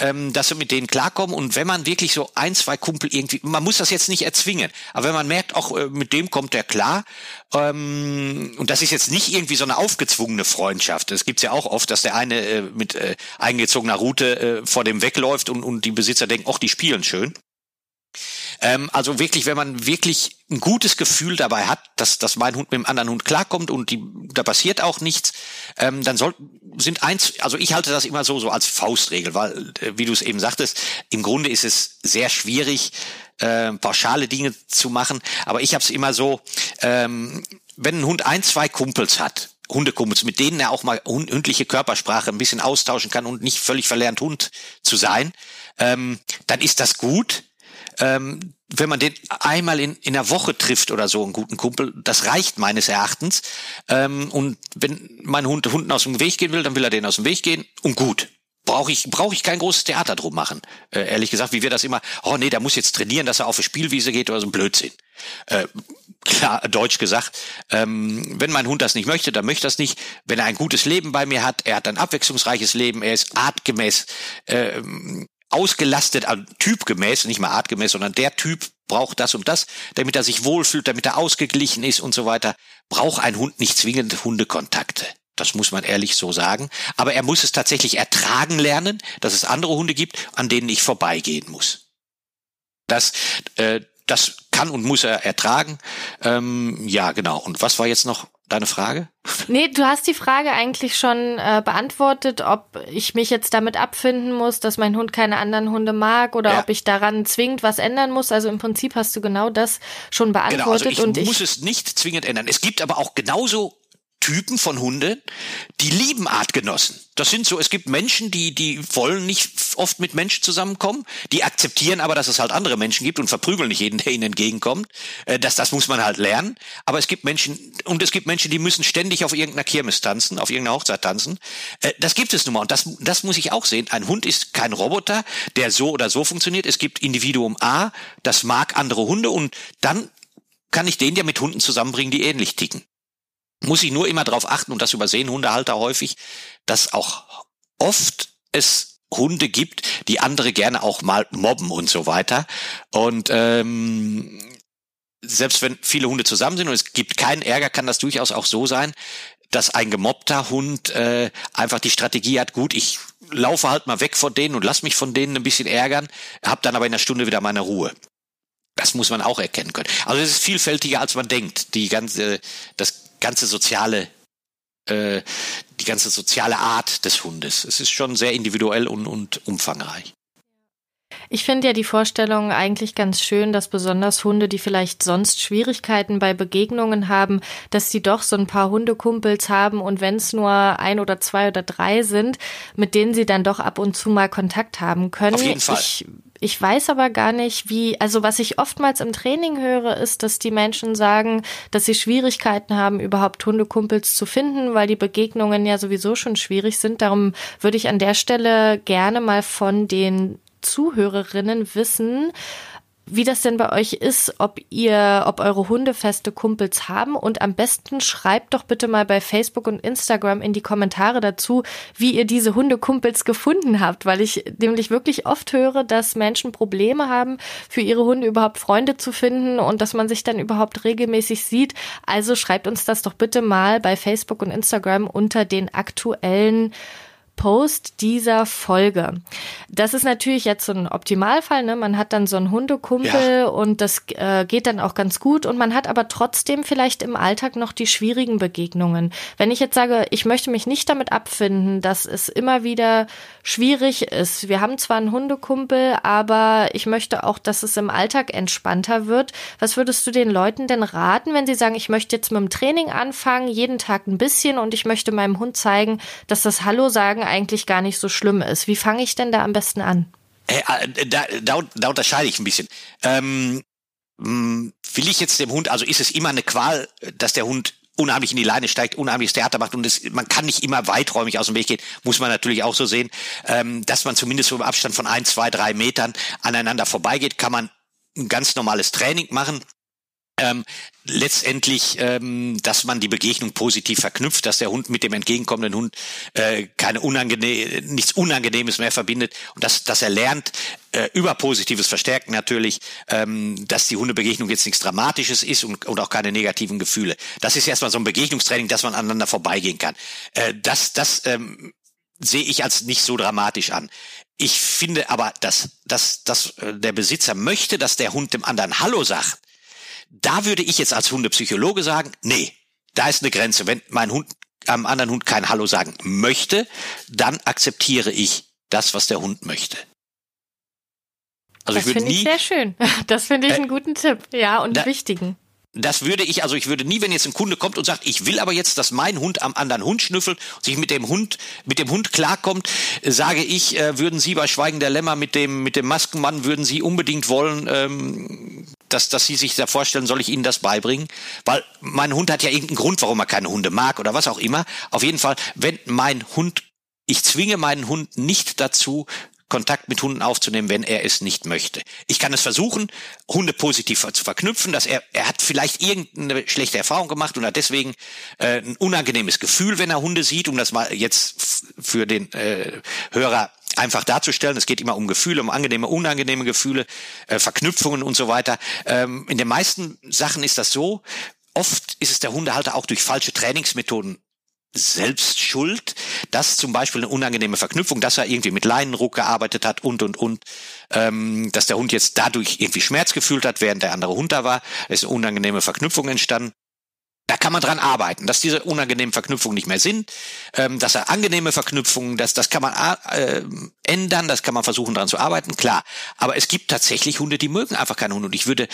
ähm, dass sie mit denen klarkommen. Und wenn man wirklich so ein, zwei Kumpel irgendwie, man muss das jetzt nicht erzwingen, aber wenn man merkt, auch äh, mit dem kommt er klar, ähm, und das ist jetzt nicht irgendwie so eine aufgezwungene Freundschaft. Das gibt's ja auch oft, dass der eine äh, mit äh, eingezogener Route äh, vor dem wegläuft und, und die Besitzer denken, ach, die spielen schön. Ähm, also wirklich, wenn man wirklich ein gutes Gefühl dabei hat, dass, dass mein Hund mit dem anderen Hund klarkommt und die, da passiert auch nichts, ähm, dann soll, sind eins, also ich halte das immer so, so als Faustregel, weil, äh, wie du es eben sagtest, im Grunde ist es sehr schwierig, äh, pauschale Dinge zu machen, aber ich habe es immer so, ähm, wenn ein Hund ein, zwei Kumpels hat, Hundekumpels, mit denen er auch mal hündliche Körpersprache ein bisschen austauschen kann und nicht völlig verlernt Hund zu sein, ähm, dann ist das gut. Ähm, wenn man den einmal in, in der Woche trifft oder so, einen guten Kumpel, das reicht meines Erachtens. Ähm, und wenn mein Hund Hunden aus dem Weg gehen will, dann will er den aus dem Weg gehen und gut brauche ich brauche ich kein großes Theater drum machen. Äh, ehrlich gesagt, wie wir das immer, oh nee, der muss jetzt trainieren, dass er auf die Spielwiese geht oder so ein Blödsinn. Äh, klar, deutsch gesagt, ähm, wenn mein Hund das nicht möchte, dann möchte das nicht. Wenn er ein gutes Leben bei mir hat, er hat ein abwechslungsreiches Leben, er ist artgemäß äh, ausgelastet, also typgemäß, nicht mal artgemäß, sondern der Typ braucht das und das, damit er sich wohlfühlt, damit er ausgeglichen ist und so weiter, braucht ein Hund nicht zwingend Hundekontakte. Das muss man ehrlich so sagen. Aber er muss es tatsächlich ertragen lernen, dass es andere Hunde gibt, an denen ich vorbeigehen muss. Das, äh, das kann und muss er ertragen. Ähm, ja, genau. Und was war jetzt noch deine Frage? Nee, du hast die Frage eigentlich schon äh, beantwortet, ob ich mich jetzt damit abfinden muss, dass mein Hund keine anderen Hunde mag oder ja. ob ich daran zwingend was ändern muss. Also im Prinzip hast du genau das schon beantwortet. Genau, also ich und muss ich es nicht zwingend ändern. Es gibt aber auch genauso Typen von Hunden, die lieben Artgenossen. Das sind so, es gibt Menschen, die, die wollen nicht oft mit Menschen zusammenkommen, die akzeptieren aber, dass es halt andere Menschen gibt und verprügeln nicht jeden, der ihnen entgegenkommt. Äh, das, das muss man halt lernen. Aber es gibt Menschen, und es gibt Menschen, die müssen ständig auf irgendeiner Kirmes tanzen, auf irgendeiner Hochzeit tanzen. Äh, das gibt es nun mal. Und das, das muss ich auch sehen. Ein Hund ist kein Roboter, der so oder so funktioniert. Es gibt Individuum A, das mag andere Hunde und dann kann ich den ja mit Hunden zusammenbringen, die ähnlich ticken muss ich nur immer darauf achten, und das übersehen Hundehalter häufig, dass auch oft es Hunde gibt, die andere gerne auch mal mobben und so weiter. Und ähm, selbst wenn viele Hunde zusammen sind und es gibt keinen Ärger, kann das durchaus auch so sein, dass ein gemobbter Hund äh, einfach die Strategie hat, gut, ich laufe halt mal weg von denen und lass mich von denen ein bisschen ärgern, hab dann aber in einer Stunde wieder meine Ruhe. Das muss man auch erkennen können. Also es ist vielfältiger, als man denkt. Die ganze, das ganze soziale äh, die ganze soziale Art des Hundes. Es ist schon sehr individuell und, und umfangreich. Ich finde ja die Vorstellung eigentlich ganz schön, dass besonders Hunde, die vielleicht sonst Schwierigkeiten bei Begegnungen haben, dass sie doch so ein paar Hundekumpels haben und wenn es nur ein oder zwei oder drei sind, mit denen sie dann doch ab und zu mal Kontakt haben können. Auf jeden Fall. Ich, ich weiß aber gar nicht, wie, also was ich oftmals im Training höre, ist, dass die Menschen sagen, dass sie Schwierigkeiten haben, überhaupt Hundekumpels zu finden, weil die Begegnungen ja sowieso schon schwierig sind. Darum würde ich an der Stelle gerne mal von den Zuhörerinnen wissen, wie das denn bei euch ist, ob ihr, ob eure Hunde feste Kumpels haben und am besten schreibt doch bitte mal bei Facebook und Instagram in die Kommentare dazu, wie ihr diese Hundekumpels gefunden habt, weil ich nämlich wirklich oft höre, dass Menschen Probleme haben, für ihre Hunde überhaupt Freunde zu finden und dass man sich dann überhaupt regelmäßig sieht. Also schreibt uns das doch bitte mal bei Facebook und Instagram unter den aktuellen Post dieser Folge. Das ist natürlich jetzt so ein Optimalfall, ne? Man hat dann so einen Hundekumpel ja. und das äh, geht dann auch ganz gut und man hat aber trotzdem vielleicht im Alltag noch die schwierigen Begegnungen. Wenn ich jetzt sage, ich möchte mich nicht damit abfinden, dass es immer wieder schwierig ist. Wir haben zwar einen Hundekumpel, aber ich möchte auch, dass es im Alltag entspannter wird. Was würdest du den Leuten denn raten, wenn sie sagen, ich möchte jetzt mit dem Training anfangen, jeden Tag ein bisschen und ich möchte meinem Hund zeigen, dass das Hallo sagen eigentlich gar nicht so schlimm ist. Wie fange ich denn da am besten an? Äh, da, da, da unterscheide ich ein bisschen. Ähm, hm, will ich jetzt dem Hund, also ist es immer eine Qual, dass der Hund unheimlich in die Leine steigt, unheimliches Theater macht und es, man kann nicht immer weiträumig aus dem Weg gehen, muss man natürlich auch so sehen, ähm, dass man zumindest so im Abstand von ein, zwei, drei Metern aneinander vorbeigeht, kann man ein ganz normales Training machen ähm, letztendlich, ähm, dass man die Begegnung positiv verknüpft, dass der Hund mit dem entgegenkommenden Hund äh, keine unangenehm, nichts Unangenehmes mehr verbindet und dass, dass er lernt, äh, über positives Verstärken natürlich, ähm, dass die Hundebegegnung jetzt nichts Dramatisches ist und, und auch keine negativen Gefühle. Das ist erstmal so ein Begegnungstraining, dass man aneinander vorbeigehen kann. Äh, das das ähm, sehe ich als nicht so dramatisch an. Ich finde aber, dass, dass, dass äh, der Besitzer möchte, dass der Hund dem anderen Hallo sagt da würde ich jetzt als Hundepsychologe sagen, nee, da ist eine Grenze. Wenn mein Hund am anderen Hund kein Hallo sagen möchte, dann akzeptiere ich das, was der Hund möchte. Also das finde ich sehr schön. <laughs> Das finde ich äh, einen guten Tipp. Ja, und da, wichtigen das würde ich, also ich würde nie, wenn jetzt ein Kunde kommt und sagt, ich will aber jetzt, dass mein Hund am anderen Hund schnüffelt, sich mit dem Hund, mit dem Hund klarkommt, sage ich, äh, würden Sie bei Schweigen der Lämmer mit dem, mit dem Maskenmann, würden Sie unbedingt wollen, ähm, dass, dass Sie sich da vorstellen, soll ich Ihnen das beibringen? Weil mein Hund hat ja irgendeinen Grund, warum er keine Hunde mag oder was auch immer. Auf jeden Fall, wenn mein Hund ich zwinge meinen Hund nicht dazu, Kontakt mit Hunden aufzunehmen, wenn er es nicht möchte. Ich kann es versuchen, Hunde positiv zu verknüpfen, dass er, er hat vielleicht irgendeine schlechte Erfahrung gemacht und hat deswegen äh, ein unangenehmes Gefühl, wenn er Hunde sieht, um das mal jetzt für den äh, Hörer einfach darzustellen. Es geht immer um Gefühle, um angenehme, unangenehme Gefühle, äh, Verknüpfungen und so weiter. Ähm, in den meisten Sachen ist das so. Oft ist es der Hundehalter auch durch falsche Trainingsmethoden selbst schuld, dass zum Beispiel eine unangenehme Verknüpfung, dass er irgendwie mit Leinenruck gearbeitet hat und und und, ähm, dass der Hund jetzt dadurch irgendwie Schmerz gefühlt hat, während der andere Hund da war, ist eine unangenehme Verknüpfung entstanden. Da kann man dran arbeiten, dass diese unangenehmen Verknüpfungen nicht mehr sind, ähm, dass er angenehme Verknüpfungen, das, das kann man äh, ändern, das kann man versuchen dran zu arbeiten, klar. Aber es gibt tatsächlich Hunde, die mögen einfach keine Hunde. Und ich würde,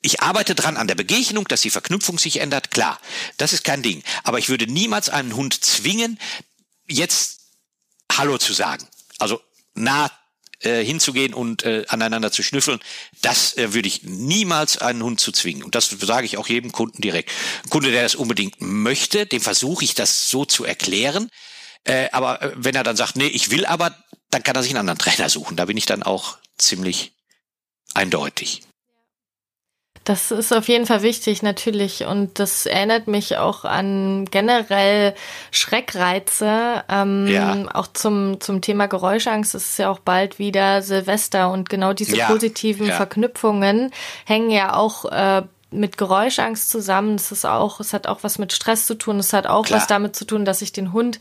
ich arbeite dran an der Begegnung, dass die Verknüpfung sich ändert, klar. Das ist kein Ding. Aber ich würde niemals einen Hund zwingen, jetzt Hallo zu sagen. Also nah äh, hinzugehen und äh, aneinander zu schnüffeln, das äh, würde ich niemals einen Hund zu zwingen. Und das sage ich auch jedem Kunden direkt. Ein Kunde, der das unbedingt möchte, dem versuche ich das so zu erklären. Äh, aber äh, wenn er dann sagt, nee, ich will aber, dann kann er sich einen anderen Trainer suchen. Da bin ich dann auch ziemlich eindeutig. Das ist auf jeden Fall wichtig, natürlich. Und das erinnert mich auch an generell Schreckreize. Ähm, ja. Auch zum, zum Thema Geräuschangst. Es ist ja auch bald wieder Silvester und genau diese ja. positiven ja. Verknüpfungen hängen ja auch äh, mit Geräuschangst zusammen. Es ist auch, es hat auch was mit Stress zu tun. Es hat auch Klar. was damit zu tun, dass ich den Hund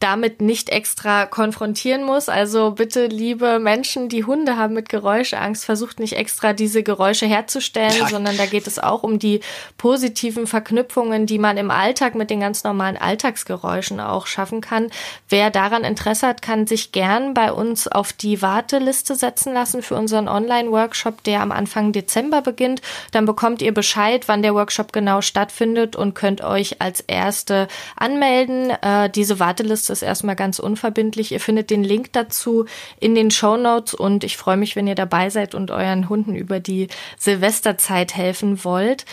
damit nicht extra konfrontieren muss. Also bitte, liebe Menschen, die Hunde haben mit Geräuschangst, versucht nicht extra diese Geräusche herzustellen, ja. sondern da geht es auch um die positiven Verknüpfungen, die man im Alltag mit den ganz normalen Alltagsgeräuschen auch schaffen kann. Wer daran Interesse hat, kann sich gern bei uns auf die Warteliste setzen lassen für unseren Online-Workshop, der am Anfang Dezember beginnt. Dann bekommt ihr Bescheid, wann der Workshop genau stattfindet und könnt euch als Erste anmelden. Äh, diese Warteliste ist erstmal ganz unverbindlich. Ihr findet den Link dazu in den Show Notes und ich freue mich, wenn ihr dabei seid und euren Hunden über die Silvesterzeit helfen wollt.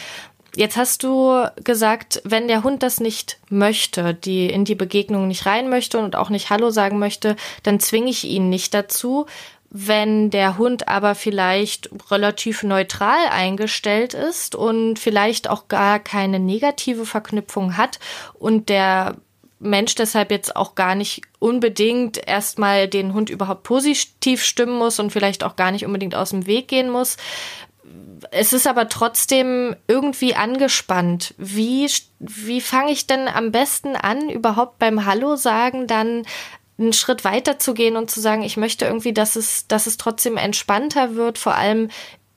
Jetzt hast du gesagt, wenn der Hund das nicht möchte, die in die Begegnung nicht rein möchte und auch nicht Hallo sagen möchte, dann zwinge ich ihn nicht dazu. Wenn der Hund aber vielleicht relativ neutral eingestellt ist und vielleicht auch gar keine negative Verknüpfung hat und der Mensch deshalb jetzt auch gar nicht unbedingt erstmal den Hund überhaupt positiv stimmen muss und vielleicht auch gar nicht unbedingt aus dem Weg gehen muss. Es ist aber trotzdem irgendwie angespannt. Wie, wie fange ich denn am besten an, überhaupt beim Hallo sagen dann einen Schritt weiter zu gehen und zu sagen, ich möchte irgendwie, dass es, dass es trotzdem entspannter wird, vor allem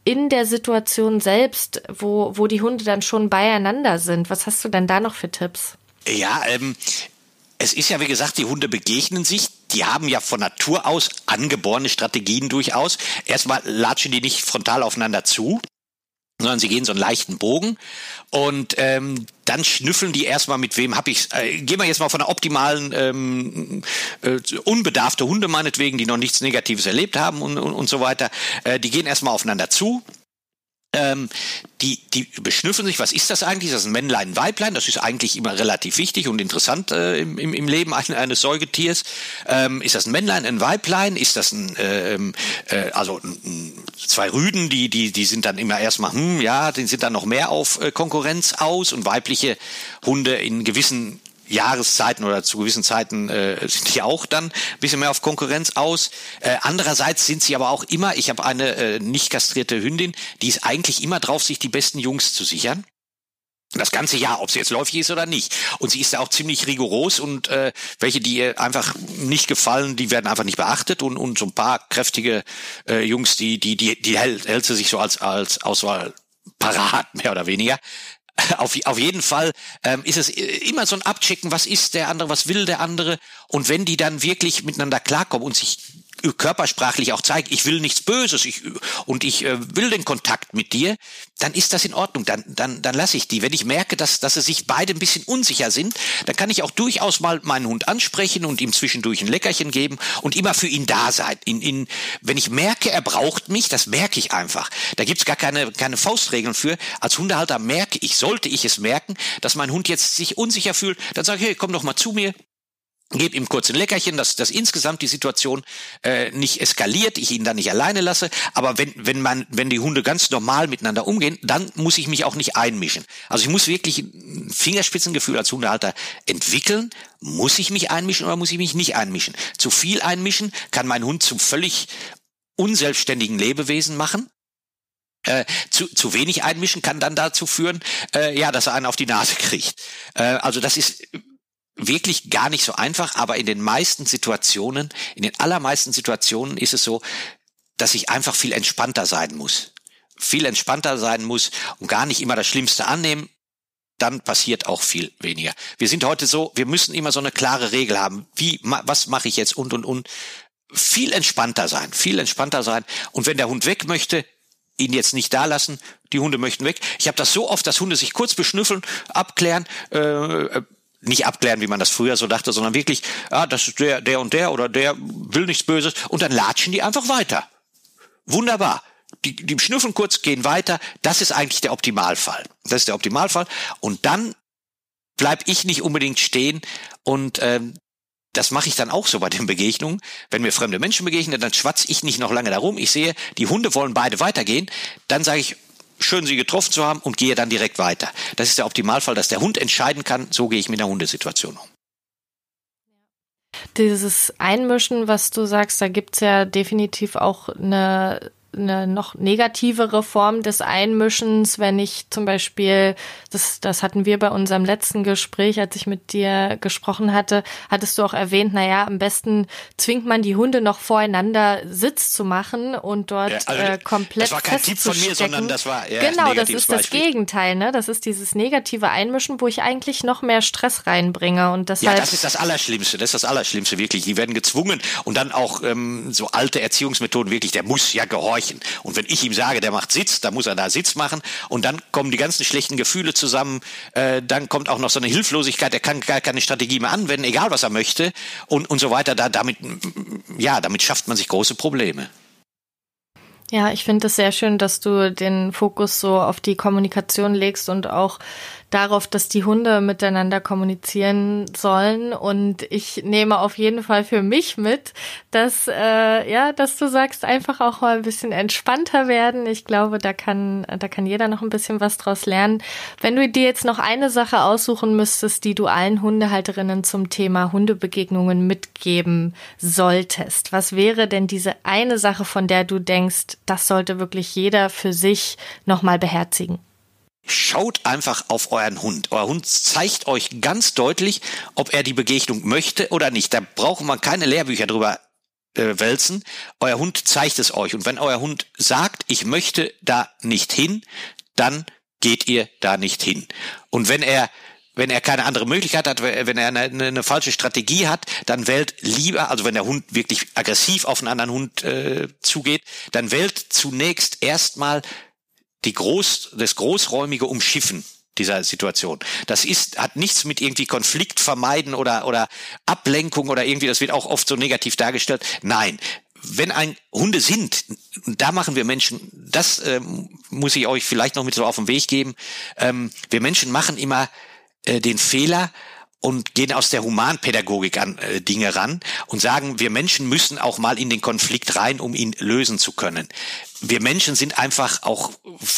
in der Situation selbst, wo, wo die Hunde dann schon beieinander sind. Was hast du denn da noch für Tipps? Ja, ähm, es ist ja, wie gesagt, die Hunde begegnen sich. Die haben ja von Natur aus angeborene Strategien durchaus. Erstmal latschen die nicht frontal aufeinander zu, sondern sie gehen so einen leichten Bogen und ähm, dann schnüffeln die erstmal mit wem hab ich äh, gehen wir jetzt mal von einer optimalen ähm, äh, unbedarfte Hunde meinetwegen die noch nichts negatives erlebt haben und, und, und so weiter äh, die gehen erstmal aufeinander zu ähm, die, die beschnüffeln sich, was ist das eigentlich? Das ist ein Männlein, ein Weiblein, das ist eigentlich immer relativ wichtig und interessant äh, im, im Leben eines Säugetiers. Ähm, ist das ein Männlein, ein Weiblein? Ist das ein, ähm, äh, also zwei Rüden, die, die, die sind dann immer erstmal, hm, ja, die sind dann noch mehr auf äh, Konkurrenz aus und weibliche Hunde in gewissen Jahreszeiten oder zu gewissen Zeiten äh, sind die auch dann ein bisschen mehr auf Konkurrenz aus. Äh, andererseits sind sie aber auch immer, ich habe eine äh, nicht kastrierte Hündin, die ist eigentlich immer drauf, sich die besten Jungs zu sichern. Das ganze Jahr, ob sie jetzt läufig ist oder nicht. Und sie ist da auch ziemlich rigoros und äh, welche, die ihr einfach nicht gefallen, die werden einfach nicht beachtet und, und so ein paar kräftige äh, Jungs, die, die, die, die hält, hält sie sich so als, als Auswahl parat, <laughs> mehr oder weniger. Auf, auf jeden Fall ähm, ist es immer so ein Abchecken, was ist der andere, was will der andere. Und wenn die dann wirklich miteinander klarkommen und sich körpersprachlich auch zeigt, ich will nichts Böses ich, und ich äh, will den Kontakt mit dir, dann ist das in Ordnung. Dann, dann, dann lasse ich die. Wenn ich merke, dass, dass sie sich beide ein bisschen unsicher sind, dann kann ich auch durchaus mal meinen Hund ansprechen und ihm zwischendurch ein Leckerchen geben und immer für ihn da sein. In, in, wenn ich merke, er braucht mich, das merke ich einfach. Da gibt's gar keine, keine Faustregeln für. Als Hundehalter merke ich, sollte ich es merken, dass mein Hund jetzt sich unsicher fühlt, dann sage ich, hey, komm doch mal zu mir, gebe ihm kurz ein Leckerchen, dass, dass insgesamt die Situation äh, nicht eskaliert, ich ihn dann nicht alleine lasse. Aber wenn, wenn man, wenn die Hunde ganz normal miteinander umgehen, dann muss ich mich auch nicht einmischen. Also ich muss wirklich ein Fingerspitzengefühl als Hundehalter entwickeln. Muss ich mich einmischen oder muss ich mich nicht einmischen? Zu viel einmischen kann mein Hund zum völlig unselbstständigen Lebewesen machen. Äh, zu, zu wenig einmischen kann dann dazu führen, äh, ja, dass er einen auf die Nase kriegt. Äh, also das ist wirklich gar nicht so einfach, aber in den meisten Situationen, in den allermeisten Situationen ist es so, dass ich einfach viel entspannter sein muss. Viel entspannter sein muss und gar nicht immer das Schlimmste annehmen, dann passiert auch viel weniger. Wir sind heute so, wir müssen immer so eine klare Regel haben. Wie, was mache ich jetzt und und und. Viel entspannter sein, viel entspannter sein. Und wenn der Hund weg möchte, ihn jetzt nicht da lassen. Die Hunde möchten weg. Ich habe das so oft, dass Hunde sich kurz beschnüffeln, abklären, äh, nicht abklären, wie man das früher so dachte, sondern wirklich, ah, das ist der, der und der oder der will nichts Böses und dann latschen die einfach weiter. Wunderbar. Die, die schnüffeln kurz, gehen weiter. Das ist eigentlich der Optimalfall. Das ist der Optimalfall. Und dann bleib ich nicht unbedingt stehen und ähm, das mache ich dann auch so bei den Begegnungen. Wenn mir fremde Menschen begegnen, dann schwatze ich nicht noch lange darum. Ich sehe, die Hunde wollen beide weitergehen. Dann sage ich, schön sie getroffen zu haben und gehe dann direkt weiter. Das ist der Optimalfall, dass der Hund entscheiden kann, so gehe ich mit der Hundesituation um. Dieses Einmischen, was du sagst, da gibt's ja definitiv auch eine eine noch negativere Form des Einmischens, wenn ich zum Beispiel, das, das hatten wir bei unserem letzten Gespräch, als ich mit dir gesprochen hatte, hattest du auch erwähnt, naja, am besten zwingt man die Hunde noch voreinander Sitz zu machen und dort ja, also, äh, komplett Das war kein Tipp von mir, sondern das war eher Genau, das ist das Gegenteil, ne? Das ist dieses negative Einmischen, wo ich eigentlich noch mehr Stress reinbringe und deshalb. Ja, das ist das Allerschlimmste, das ist das Allerschlimmste wirklich. Die werden gezwungen und dann auch ähm, so alte Erziehungsmethoden wirklich, der muss ja gehorchen. Und wenn ich ihm sage, der macht Sitz, dann muss er da Sitz machen. Und dann kommen die ganzen schlechten Gefühle zusammen, äh, dann kommt auch noch so eine Hilflosigkeit, er kann gar keine Strategie mehr anwenden, egal was er möchte. Und, und so weiter. Da, damit, ja, damit schafft man sich große Probleme. Ja, ich finde es sehr schön, dass du den Fokus so auf die Kommunikation legst und auch darauf, dass die Hunde miteinander kommunizieren sollen. Und ich nehme auf jeden Fall für mich mit, dass äh, ja, dass du sagst, einfach auch mal ein bisschen entspannter werden. Ich glaube, da kann da kann jeder noch ein bisschen was draus lernen. Wenn du dir jetzt noch eine Sache aussuchen müsstest, die du allen Hundehalterinnen zum Thema Hundebegegnungen mitgeben solltest, was wäre denn diese eine Sache, von der du denkst, das sollte wirklich jeder für sich noch mal beherzigen? Schaut einfach auf euren Hund. Euer Hund zeigt euch ganz deutlich, ob er die Begegnung möchte oder nicht. Da braucht man keine Lehrbücher drüber äh, wälzen. Euer Hund zeigt es euch. Und wenn euer Hund sagt, ich möchte da nicht hin, dann geht ihr da nicht hin. Und wenn er wenn er keine andere Möglichkeit hat, wenn er eine, eine, falsche Strategie hat, dann wählt lieber, also wenn der Hund wirklich aggressiv auf einen anderen Hund äh, zugeht, dann wählt zunächst erstmal die groß, das großräumige Umschiffen dieser Situation. Das ist, hat nichts mit irgendwie Konflikt vermeiden oder, oder Ablenkung oder irgendwie, das wird auch oft so negativ dargestellt. Nein. Wenn ein Hunde sind, da machen wir Menschen, das ähm, muss ich euch vielleicht noch mit so auf den Weg geben. Ähm, wir Menschen machen immer äh, den Fehler, und gehen aus der Humanpädagogik an äh, Dinge ran und sagen, wir Menschen müssen auch mal in den Konflikt rein, um ihn lösen zu können. Wir Menschen sind einfach auch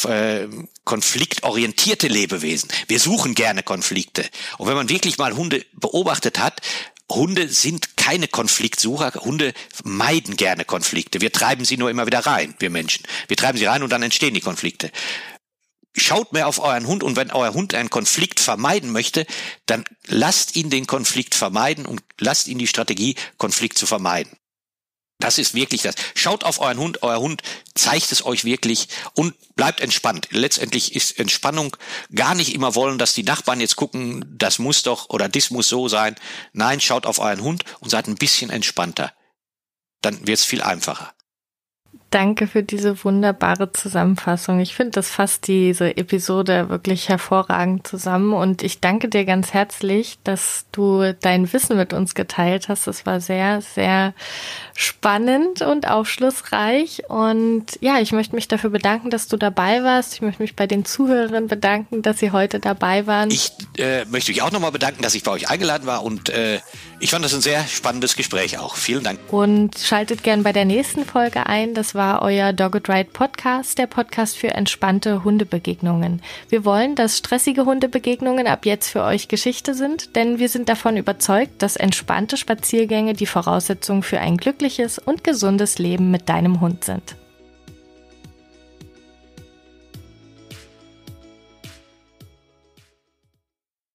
äh, konfliktorientierte Lebewesen. Wir suchen gerne Konflikte. Und wenn man wirklich mal Hunde beobachtet hat, Hunde sind keine Konfliktsucher. Hunde meiden gerne Konflikte. Wir treiben sie nur immer wieder rein, wir Menschen. Wir treiben sie rein und dann entstehen die Konflikte schaut mehr auf euren Hund und wenn euer Hund einen Konflikt vermeiden möchte, dann lasst ihn den Konflikt vermeiden und lasst ihn die Strategie, Konflikt zu vermeiden. Das ist wirklich das. Schaut auf euren Hund, euer Hund zeigt es euch wirklich und bleibt entspannt. Letztendlich ist Entspannung gar nicht immer wollen, dass die Nachbarn jetzt gucken, das muss doch oder das muss so sein. Nein, schaut auf euren Hund und seid ein bisschen entspannter. Dann wird es viel einfacher. Danke für diese wunderbare Zusammenfassung. Ich finde, das fasst diese Episode wirklich hervorragend zusammen und ich danke dir ganz herzlich, dass du dein Wissen mit uns geteilt hast. Das war sehr, sehr spannend und aufschlussreich und ja, ich möchte mich dafür bedanken, dass du dabei warst. Ich möchte mich bei den Zuhörern bedanken, dass sie heute dabei waren. Ich äh, möchte mich auch nochmal bedanken, dass ich bei euch eingeladen war und äh, ich fand das ein sehr spannendes Gespräch auch. Vielen Dank. Und schaltet gern bei der nächsten Folge ein. Das war euer Dogged Ride Podcast, der Podcast für entspannte Hundebegegnungen. Wir wollen, dass stressige Hundebegegnungen ab jetzt für euch Geschichte sind, denn wir sind davon überzeugt, dass entspannte Spaziergänge die Voraussetzung für ein glückliches und gesundes Leben mit deinem Hund sind.